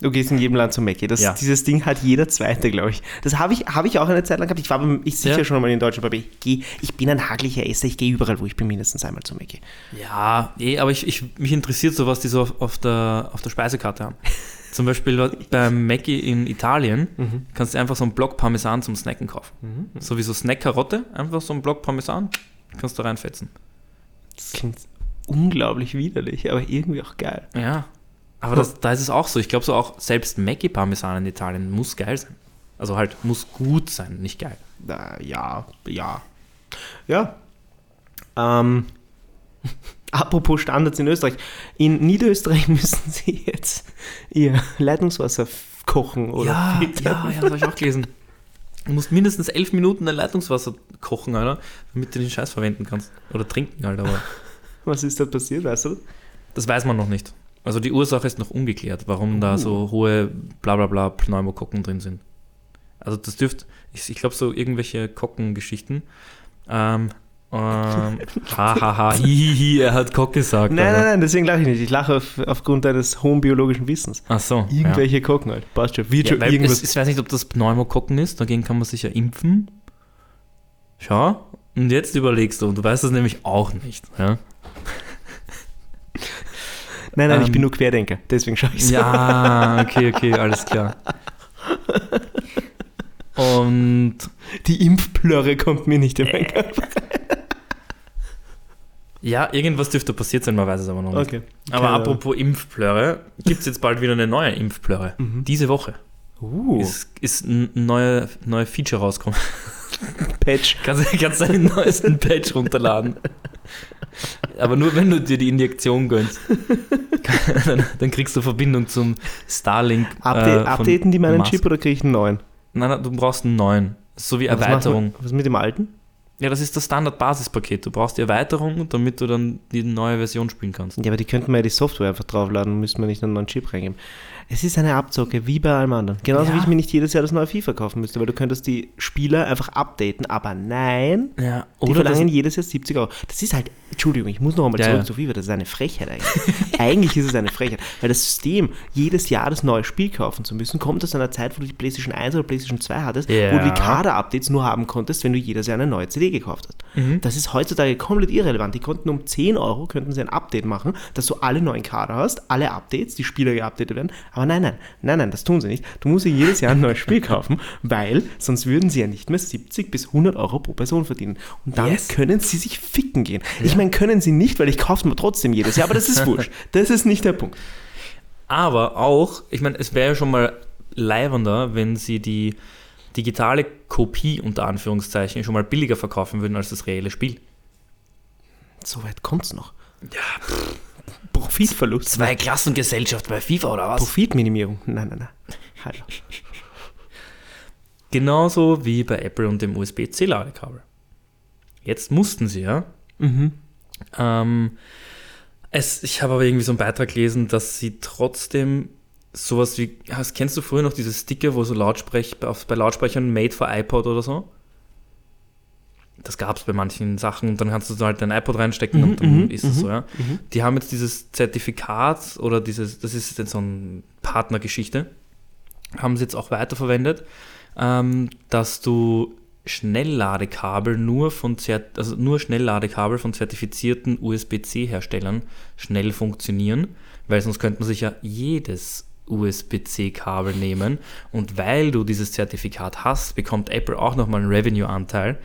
Speaker 2: Du gehst in jedem Land zum Mackie. Das,
Speaker 1: Ja.
Speaker 2: Dieses Ding hat jeder Zweite, glaube ich. Das habe ich, habe ich auch eine Zeit lang gehabt. Ich war beim, ich sicher
Speaker 1: Ja.
Speaker 2: schon mal in Deutschland, aber ich, geh, ich bin ein haglicher Esser. Ich gehe überall, wo ich bin, mindestens einmal zum Mackie.
Speaker 1: Ja, eh, aber ich, ich, mich interessiert so, was die so auf, auf, der, auf der Speisekarte haben. Zum Beispiel beim Mackie in Italien kannst du einfach so einen Block Parmesan zum Snacken kaufen. So wie so Snack-Karotte, einfach so einen Block Parmesan, kannst du reinfetzen.
Speaker 2: Das klingt unglaublich widerlich, aber irgendwie auch geil.
Speaker 1: Ja, aber das, da ist es auch so. Ich glaube so auch, selbst Mackie Parmesan in Italien muss geil sein. Also halt, muss gut sein, nicht geil.
Speaker 2: Na, ja, ja. Ja. Ähm, apropos Standards in Österreich. In Niederösterreich müssen sie jetzt ihr Leitungswasser kochen oder
Speaker 1: ja, ja, ja, das habe ich auch gelesen. Du musst mindestens elf Minuten dein Leitungswasser kochen, Alter, damit du den Scheiß verwenden kannst. Oder trinken halt, aber
Speaker 2: Was ist da passiert, weißt du?
Speaker 1: das weiß man noch nicht. Also die Ursache ist noch ungeklärt, warum da so hohe Blablabla Pneumokokken drin sind. Also das dürfte, ich, ich glaube so irgendwelche Kockengeschichten. Ähm, ähm, hahaha, hihihi, er hat Kock gesagt.
Speaker 2: Nein, nein, nein, deswegen lache ich nicht. Ich lache auf, aufgrund deines hohen biologischen Wissens.
Speaker 1: Ach so.
Speaker 2: Irgendwelche gucken halt. Passt schon. Wird
Speaker 1: Ja. Ja,
Speaker 2: irgendwas.
Speaker 1: es, ich weiß nicht, ob das Pneumokokken ist, dagegen kann man sich ja impfen. Schau, und jetzt überlegst du, und du weißt das nämlich auch nicht. Ja,
Speaker 2: nein, nein, ich
Speaker 1: ähm,
Speaker 2: bin nur Querdenker. Deswegen schaue ich so.
Speaker 1: ja okay, okay, alles klar. Und
Speaker 2: Die Impfplörre kommt mir nicht in
Speaker 1: Äh,
Speaker 2: meinen Körper.
Speaker 1: ja, irgendwas dürfte passiert sein, man weiß es aber noch nicht.
Speaker 2: Okay.
Speaker 1: Aber
Speaker 2: Keine
Speaker 1: apropos Impfplörre, gibt es jetzt bald wieder eine neue Impfplörre.
Speaker 2: Mhm.
Speaker 1: Diese Woche
Speaker 2: Uh,
Speaker 1: ist, ist ein neue, neue Feature rausgekommen.
Speaker 2: Patch.
Speaker 1: Kannst, kannst deinen neuesten Patch runterladen. Aber nur wenn du dir die Injektion gönnst. dann, dann kriegst du Verbindung zum Starlink.
Speaker 2: Update,
Speaker 1: äh,
Speaker 2: updaten die meinen
Speaker 1: Musk.
Speaker 2: Chip oder kriege ich einen neuen?
Speaker 1: Nein, nein, du brauchst einen neuen. So wie
Speaker 2: Was
Speaker 1: Erweiterung.
Speaker 2: man- Was mit dem alten?
Speaker 1: Ja, das ist das Standard-Basispaket. Du brauchst die Erweiterung, damit du dann die neue Version spielen kannst.
Speaker 2: Ja, aber die könnten mir ja die Software einfach draufladen, müssten wir nicht einen neuen Chip reingeben. Es ist eine Abzocke, wie bei allem anderen. Genauso
Speaker 1: Ja.
Speaker 2: wie ich mir nicht jedes Jahr das neue FIFA kaufen müsste, weil du könntest die Spieler einfach updaten, aber nein,
Speaker 1: Ja,
Speaker 2: die verlangen jedes Jahr 70 Euro. Das ist halt, Entschuldigung, ich muss noch einmal
Speaker 1: Ja,
Speaker 2: zurück zu FIFA, das ist eine Frechheit eigentlich. eigentlich ist es eine Frechheit, weil das System, jedes Jahr das neue Spiel kaufen zu müssen, kommt aus einer Zeit, wo du die PlayStation 1 oder PlayStation 2 hattest, wo du die Kader-Updates nur haben konntest, wenn du jedes Jahr eine neue CD gekauft hast.
Speaker 1: Mhm.
Speaker 2: Das ist heutzutage komplett irrelevant. Die konnten um 10 Euro, könnten sie ein Update machen, dass du alle neuen Kader hast, alle Updates, die Spieler geupdatet werden. Aber nein, nein, nein, nein, das tun sie nicht. Du musst dir jedes Jahr ein neues Spiel kaufen, weil sonst würden sie ja nicht mehr 70 bis 100 Euro pro Person verdienen. Und dann
Speaker 1: Yes.
Speaker 2: können sie sich ficken gehen. Ich meine, können sie nicht, weil ich kaufe mir trotzdem jedes Jahr, aber das ist wurscht. Das ist nicht der Punkt.
Speaker 1: Aber auch, ich meine, es wäre ja schon mal leibender, wenn sie die digitale Kopie unter Anführungszeichen schon mal billiger verkaufen würden als das reelle Spiel.
Speaker 2: So weit kommt es noch.
Speaker 1: Ja,
Speaker 2: Profitverlust.
Speaker 1: zwei Klassengesellschaft bei FIFA oder was?
Speaker 2: Profitminimierung. Nein, nein, nein. Hallo.
Speaker 1: Genauso wie bei Apple und dem USB-C-Ladekabel. Jetzt mussten sie ja.
Speaker 2: Mhm.
Speaker 1: Ähm, es, ich habe aber irgendwie so einen Beitrag gelesen, dass sie trotzdem sowas wie, hast, kennst du früher noch diese Sticker, wo so Lautsprech, auf, bei Lautsprechern Made for iPod oder so? Das gab es bei manchen Sachen und dann kannst du so halt dein iPod reinstecken
Speaker 2: Mhm,
Speaker 1: und dann
Speaker 2: mhm,
Speaker 1: ist es
Speaker 2: mhm,
Speaker 1: so, ja.
Speaker 2: mhm.
Speaker 1: Die haben jetzt dieses Zertifikat oder dieses, das ist jetzt so eine Partnergeschichte, haben sie jetzt auch weiterverwendet, ähm, dass du Schnellladekabel nur von Zert also nur Schnellladekabel von zertifizierten USB-C-Herstellern schnell funktionieren, weil sonst könnte man sich ja jedes USB-C-Kabel nehmen und weil du dieses Zertifikat hast, bekommt Apple auch nochmal einen Revenue-Anteil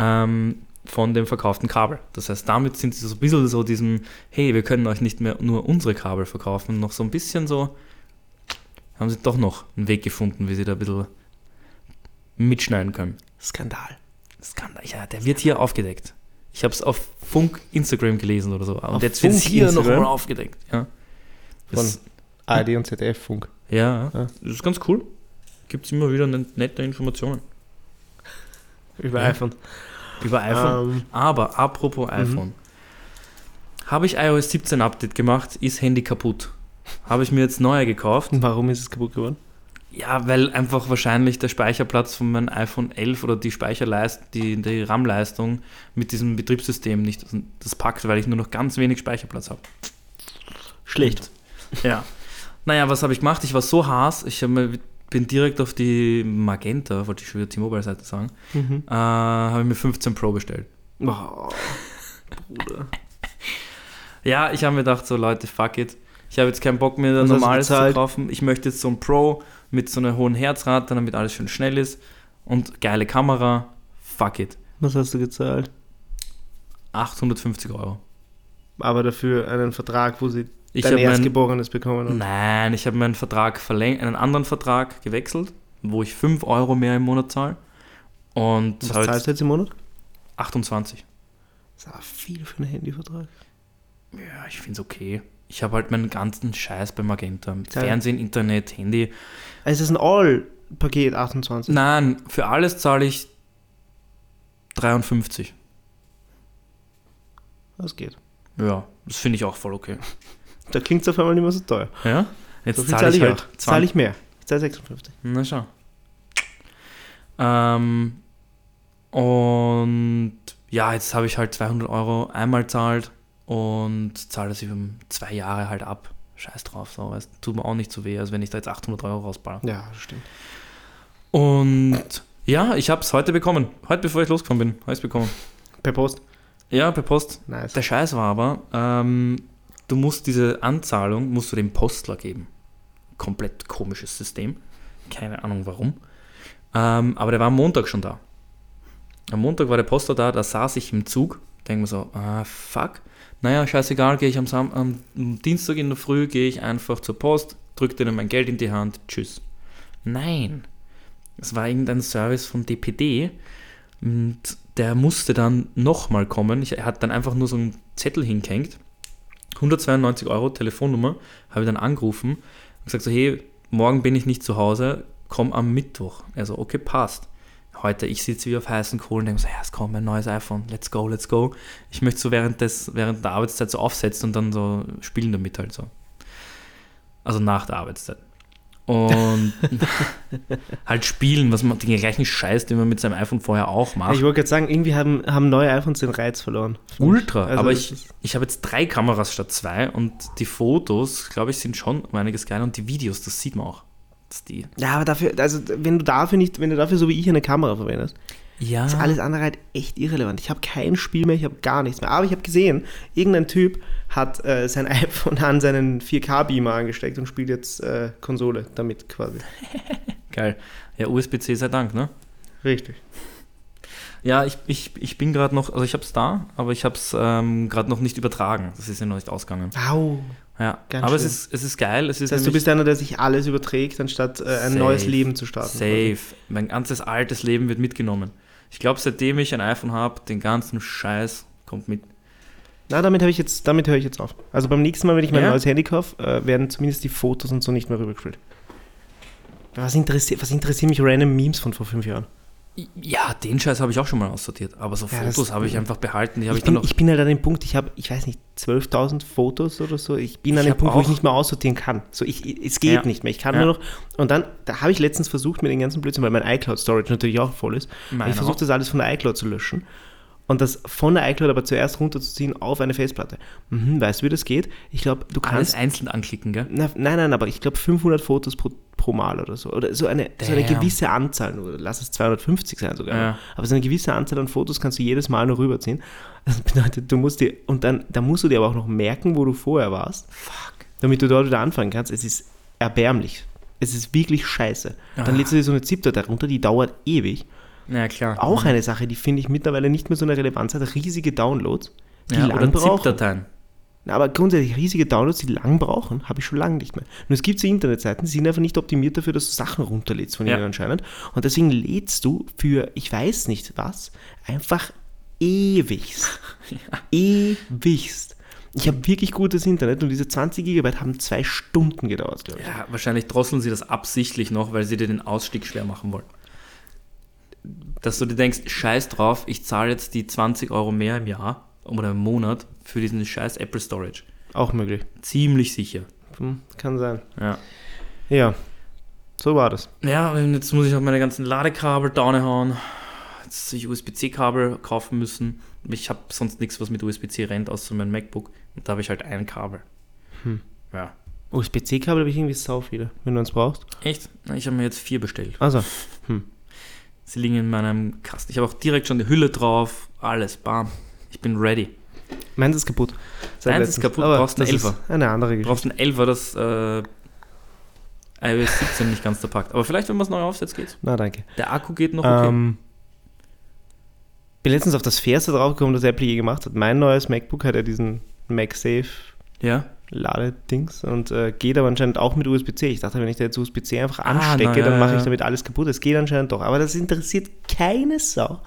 Speaker 1: ähm, von dem verkauften Kabel. Das heißt, damit sind sie so ein bisschen so diesem, hey, wir können euch nicht mehr nur unsere Kabel verkaufen, noch so ein bisschen so, haben sie doch noch einen Weg gefunden, wie sie da ein bisschen mitschneiden können.
Speaker 2: Skandal.
Speaker 1: Skandal, ja, der wird hier aufgedeckt. Ich habe es auf Funk Instagram gelesen oder so. Und
Speaker 2: Auf
Speaker 1: jetzt wird es
Speaker 2: Funk
Speaker 1: hier nochmal aufgedeckt. Ja. Das,
Speaker 2: ARD und ZDF-Funk.
Speaker 1: ja,
Speaker 2: Ja.
Speaker 1: das ist ganz cool. Gibt es immer wieder ne- nette Informationen
Speaker 2: Über
Speaker 1: Ja.
Speaker 2: iPhone.
Speaker 1: Über iPhone.
Speaker 2: Ähm,
Speaker 1: Aber apropos iPhone. Habe ich iOS 17 Update gemacht, ist Handy kaputt. Habe ich mir jetzt neue gekauft.
Speaker 2: warum ist es kaputt geworden?
Speaker 1: Ja, weil einfach wahrscheinlich der Speicherplatz von meinem iPhone 11 oder die Speicherleistung, die, die RAM-Leistung mit diesem Betriebssystem nicht das packt, weil ich nur noch ganz wenig Speicherplatz habe.
Speaker 2: Schlecht.
Speaker 1: Ja. Naja, was habe ich gemacht? Ich war so Haas, ich hab mir, bin direkt auf die Magenta, wollte ich schon wieder T-Mobile-Seite sagen,
Speaker 2: Mhm.
Speaker 1: äh, habe ich mir 15 Pro bestellt.
Speaker 2: Oh, Bruder.
Speaker 1: Ja, ich habe mir gedacht, so Leute, fuck it. Ich habe jetzt keinen Bock mehr, ein normales zu kaufen. Ich möchte jetzt so ein Pro mit so einer hohen Herzrate, damit alles schön schnell ist und geile Kamera. Fuck it.
Speaker 2: Was hast du gezahlt?
Speaker 1: 850 Euro.
Speaker 2: Aber dafür einen Vertrag, wo sie
Speaker 1: Ich
Speaker 2: dein Erstgeborenes bekommen haben.
Speaker 1: nein, ich habe meinen Vertrag verlängert, einen anderen Vertrag gewechselt, wo ich 5 Euro mehr im Monat zahle. Und
Speaker 2: Was
Speaker 1: habe
Speaker 2: zahlst du jetzt im Monat?
Speaker 1: 28.
Speaker 2: Das ist aber viel für einen Handyvertrag.
Speaker 1: Ja, ich finde es okay. Ich habe halt meinen ganzen Scheiß bei Magenta.
Speaker 2: Zahl-
Speaker 1: Fernsehen, Internet, Handy.
Speaker 2: Also es ist ein All-Paket 28.
Speaker 1: Nein, für alles zahle ich 53.
Speaker 2: Das geht.
Speaker 1: Ja, das finde ich auch voll okay.
Speaker 2: Da klingt es auf einmal nicht mehr so teuer.
Speaker 1: Ja? Jetzt
Speaker 2: So
Speaker 1: zahle ich halt.
Speaker 2: Zahle ich mehr. Ich zahle 56.
Speaker 1: Na schau. Ähm, und ja, jetzt habe ich halt 200 Euro einmal zahlt und zahle das über zwei Jahre halt ab. Scheiß drauf, so, weißt, tut mir auch nicht so weh, als wenn ich da jetzt 800 Euro rausballer.
Speaker 2: Ja, stimmt.
Speaker 1: Und ja, ich habe es heute bekommen. Heute, bevor ich losgekommen bin, habe ich es bekommen.
Speaker 2: Per Post.
Speaker 1: Ja, per Post.
Speaker 2: Nice.
Speaker 1: Der Scheiß war aber, ähm, du musst diese Anzahlung, musst du dem Postler geben. Komplett komisches System. Keine Ahnung warum. Ähm, aber der war am Montag schon da. Am Montag war der Postler da, da saß ich im Zug. Denke mir so, ah, fuck. Naja, scheißegal, gehe ich am, Sam am Dienstag in der Früh, gehe ich einfach zur Post, drücke denen mein Geld in die Hand, tschüss. Nein. Es war irgendein Service von DPD und der musste dann nochmal kommen. Er hat dann einfach nur so einen Zettel hingehängt. 192 Euro Telefonnummer, habe ich dann angerufen und gesagt so, hey, morgen bin ich nicht zu Hause, komm am Mittwoch. Also, okay, passt. Heute, ich sitze wie auf heißen Kohlen und denke so, ja, es kommt mein neues iPhone, let's go, let's go. Ich möchte so während, des, während der Arbeitszeit so aufsetzen und dann so spielen damit halt so. Also nach der Arbeitszeit. Und halt spielen, was man, den gleichen Scheiß, den man mit seinem iPhone vorher auch macht.
Speaker 2: Ich wollte gerade sagen, irgendwie haben, haben neue iPhones den Reiz verloren.
Speaker 1: Ultra,
Speaker 2: Also
Speaker 1: aber ich, ich habe jetzt drei Kameras statt zwei und die Fotos, glaube ich, sind schon um einiges geiler und die Videos, das sieht man auch. Die,
Speaker 2: Ja, aber dafür, also wenn du dafür nicht, wenn du dafür so wie ich eine Kamera verwendest,
Speaker 1: ja,
Speaker 2: ist alles andere halt echt irrelevant. Ich habe kein Spiel mehr, ich habe gar nichts mehr. Aber ich habe gesehen, irgendein Typ hat äh, sein iPhone an seinen 4K-Beamer angesteckt und spielt jetzt äh, Konsole damit quasi.
Speaker 1: geil. Ja, USB-C sei Dank, ne?
Speaker 2: Richtig.
Speaker 1: Ja, ich, ich, ich bin gerade noch, also ich habe es da, aber ich habe es ähm, gerade noch nicht übertragen. Das ist ja noch nicht ausgegangen.
Speaker 2: Au.
Speaker 1: Ja,
Speaker 2: Ganz
Speaker 1: aber es ist, es ist geil. Es ist
Speaker 2: Das heißt, du bist einer, der sich alles überträgt, anstatt äh, ein
Speaker 1: Safe.
Speaker 2: neues Leben zu starten.
Speaker 1: safe. Mein ganzes altes Leben wird mitgenommen. Ich glaube, seitdem ich ein iPhone habe, den ganzen Scheiß kommt mit.
Speaker 2: Na, damit, habe ich jetzt, damit höre ich jetzt auf. Also beim nächsten Mal, wenn ich mein
Speaker 1: Ja?
Speaker 2: neues Handy kaufe, äh, werden zumindest die Fotos und so nicht mehr rübergespielt. Was interessiert, was interessieren mich random Memes von vor fünf Jahren?
Speaker 1: Ja, den Scheiß habe ich auch schon mal aussortiert. Aber so
Speaker 2: Ja,
Speaker 1: Fotos habe ich einfach behalten.
Speaker 2: Ich bin,
Speaker 1: noch.
Speaker 2: ich bin halt an dem Punkt, ich habe, ich weiß nicht, 12.000 Fotos oder so. Ich bin an
Speaker 1: Ich
Speaker 2: dem
Speaker 1: hab
Speaker 2: Punkt, wo ich nicht mehr aussortieren kann. So, ich, ich- es geht
Speaker 1: Ja.
Speaker 2: nicht mehr. Ich kann
Speaker 1: Ja.
Speaker 2: nur noch. Und dann, da habe ich letztens versucht mit den ganzen Blödsinn, weil mein iCloud-Storage natürlich auch voll ist. Ich versucht,
Speaker 1: auch.
Speaker 2: das alles von der iCloud zu löschen. Und das von der iCloud aber zuerst runterzuziehen auf eine Festplatte. Mhm, weißt du, wie das geht? Ich glaube, du
Speaker 1: alles
Speaker 2: kannst.
Speaker 1: einzeln anklicken, gell?
Speaker 2: Na, nein, nein, aber ich glaube 500 Fotos pro, pro Mal oder so. Oder so eine, so eine gewisse Anzahl, nur. lass es 250 sein sogar.
Speaker 1: Ja.
Speaker 2: Aber so eine gewisse Anzahl an Fotos kannst du jedes Mal nur rüberziehen. Das bedeutet, du musst dir, und dann, da musst du dir aber auch noch merken, wo du vorher warst,
Speaker 1: Fuck.
Speaker 2: damit du dort wieder anfangen kannst. Es ist erbärmlich. Es ist wirklich scheiße. Dann
Speaker 1: Ah.
Speaker 2: lädst du dir so eine ZIP-Datei runter, die dauert ewig.
Speaker 1: Ja, klar.
Speaker 2: Auch eine Sache, die finde ich mittlerweile nicht mehr so eine Relevanz hat. Riesige Downloads, die
Speaker 1: ja,
Speaker 2: lang
Speaker 1: oder
Speaker 2: brauchen.
Speaker 1: ZIP-Dateien.
Speaker 2: Na, Aber grundsätzlich riesige Downloads, die lang brauchen, habe ich schon lange nicht mehr. Nur es gibt so Internetseiten, die sind einfach nicht optimiert dafür, dass du Sachen runterlädst von
Speaker 1: Ja.
Speaker 2: ihnen anscheinend. Und deswegen lädst du für, ich weiß nicht was, einfach ewigst. Ewigst. Ich habe wirklich gutes Internet und diese 20 Gigabyte haben zwei Stunden gedauert, glaube ich.
Speaker 1: Ja, wahrscheinlich drosseln sie das absichtlich noch, weil sie dir den Ausstieg schwer machen wollen. Dass du dir denkst, scheiß drauf, ich zahle jetzt die 20 Euro mehr im Jahr oder im Monat für diesen scheiß Apple Storage.
Speaker 2: Auch möglich.
Speaker 1: Ziemlich sicher.
Speaker 2: Hm, kann sein.
Speaker 1: Ja.
Speaker 2: Ja, so war das.
Speaker 1: Ja, und jetzt muss ich noch meine ganzen Ladekabel downhauen. Jetzt ich USB-C-Kabel kaufen müssen. Ich habe sonst nichts, was mit USB-C rennt, außer mein MacBook. Und da habe ich halt ein Kabel.
Speaker 2: Hm.
Speaker 1: Ja.
Speaker 2: USB-C-Kabel habe ich irgendwie sau viele, wenn du eins brauchst.
Speaker 1: Echt? Ich habe mir jetzt vier bestellt.
Speaker 2: Also,
Speaker 1: Sie liegen in meinem Kasten. Ich habe auch direkt schon die Hülle drauf. Alles, bam. Ich bin ready.
Speaker 2: meins ist kaputt. Seit
Speaker 1: Deins ist kaputt,
Speaker 2: Aber
Speaker 1: brauchst einen Elfer.
Speaker 2: Eine andere Geschichte.
Speaker 1: brauchst ein 11er, das äh, iOS 17 nicht ganz da packt. Aber vielleicht, wenn man es neu aufsetzt, geht's.
Speaker 2: Na, danke.
Speaker 1: Der Akku geht noch okay.
Speaker 2: Ähm, bin letztens auf das Fairste draufgekommen, das Apple je gemacht hat. Mein neues MacBook hat ja diesen MagSafe
Speaker 1: ja.
Speaker 2: Ladedings und äh, geht aber anscheinend auch mit USB-C. Ich dachte, wenn ich da jetzt USB-C einfach
Speaker 1: Ah,
Speaker 2: anstecke,
Speaker 1: na ja,
Speaker 2: dann mache ich damit alles kaputt. Es geht anscheinend doch, aber das interessiert keine Sau.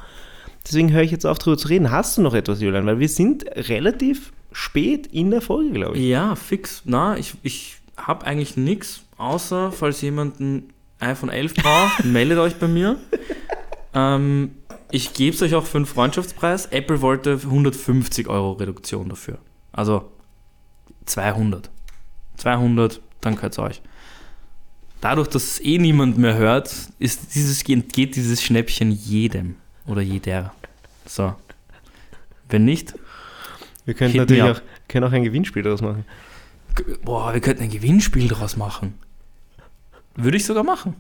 Speaker 2: Deswegen höre ich jetzt auf, darüber zu reden. Hast du noch etwas, Julian? Weil wir sind relativ spät in der Folge, glaube ich.
Speaker 1: Ja, fix. Na, ich, ich habe eigentlich nichts, außer falls jemand ein iPhone 11 braucht, meldet euch bei mir. Ähm, ich gebe es euch auch für einen Freundschaftspreis. Apple wollte 150 Euro Reduktion dafür. Also 200. 200, dann gehört es euch. dadurch, dass es eh niemand mehr hört, ist dieses, geht dieses Schnäppchen jedem oder jeder. So. Wenn nicht,
Speaker 2: Wir könnten natürlich auch, können auch ein Gewinnspiel daraus machen.
Speaker 1: boah, wir könnten ein Gewinnspiel daraus machen. Würde ich sogar machen.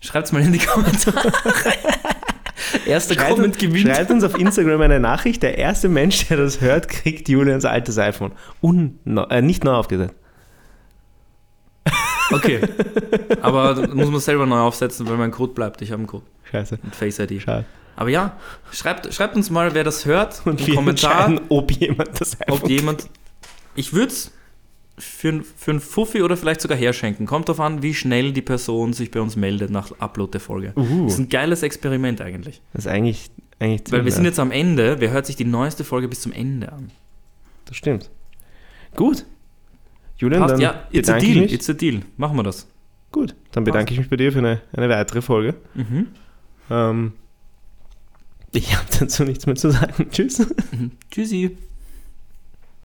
Speaker 1: Schreibt's mal in die Kommentare. Erster
Speaker 2: Schreibt,
Speaker 1: Comment
Speaker 2: uns,
Speaker 1: gewinnt.
Speaker 2: schreibt uns auf Instagram eine Nachricht. Der erste Mensch, der das hört, kriegt Julians altes iPhone. Un, äh, nicht neu aufgesetzt.
Speaker 1: Okay. Aber das muss man selber neu aufsetzen, weil mein Code bleibt. Ich habe einen Code
Speaker 2: Scheiße.
Speaker 1: mit Face ID.
Speaker 2: Schade.
Speaker 1: Aber ja, schreibt, schreibt uns mal, wer das hört.
Speaker 2: Und
Speaker 1: im
Speaker 2: wir
Speaker 1: Kommentar,
Speaker 2: entscheiden, ob jemand das iPhone
Speaker 1: ob jemand. Ich würde es für, für einen Fuffi oder vielleicht sogar herschenken. Kommt darauf an, wie schnell die Person sich bei uns meldet nach Upload der Folge.
Speaker 2: Uh,
Speaker 1: Das ist ein geiles Experiment eigentlich.
Speaker 2: das ist eigentlich, eigentlich
Speaker 1: Weil wir
Speaker 2: ziemlich
Speaker 1: sind jetzt am Ende. Wer hört sich die neueste Folge bis zum Ende an?
Speaker 2: Das stimmt. Gut. Julian,
Speaker 1: Passt,
Speaker 2: dann
Speaker 1: ja, it's a deal. It's a deal. Machen wir das.
Speaker 2: Gut, dann bedanke ich mich bei dir für eine, eine weitere Folge.
Speaker 1: Mhm.
Speaker 2: Ähm, ich habe dazu nichts mehr zu sagen. Tschüss.
Speaker 1: Mhm. Tschüssi.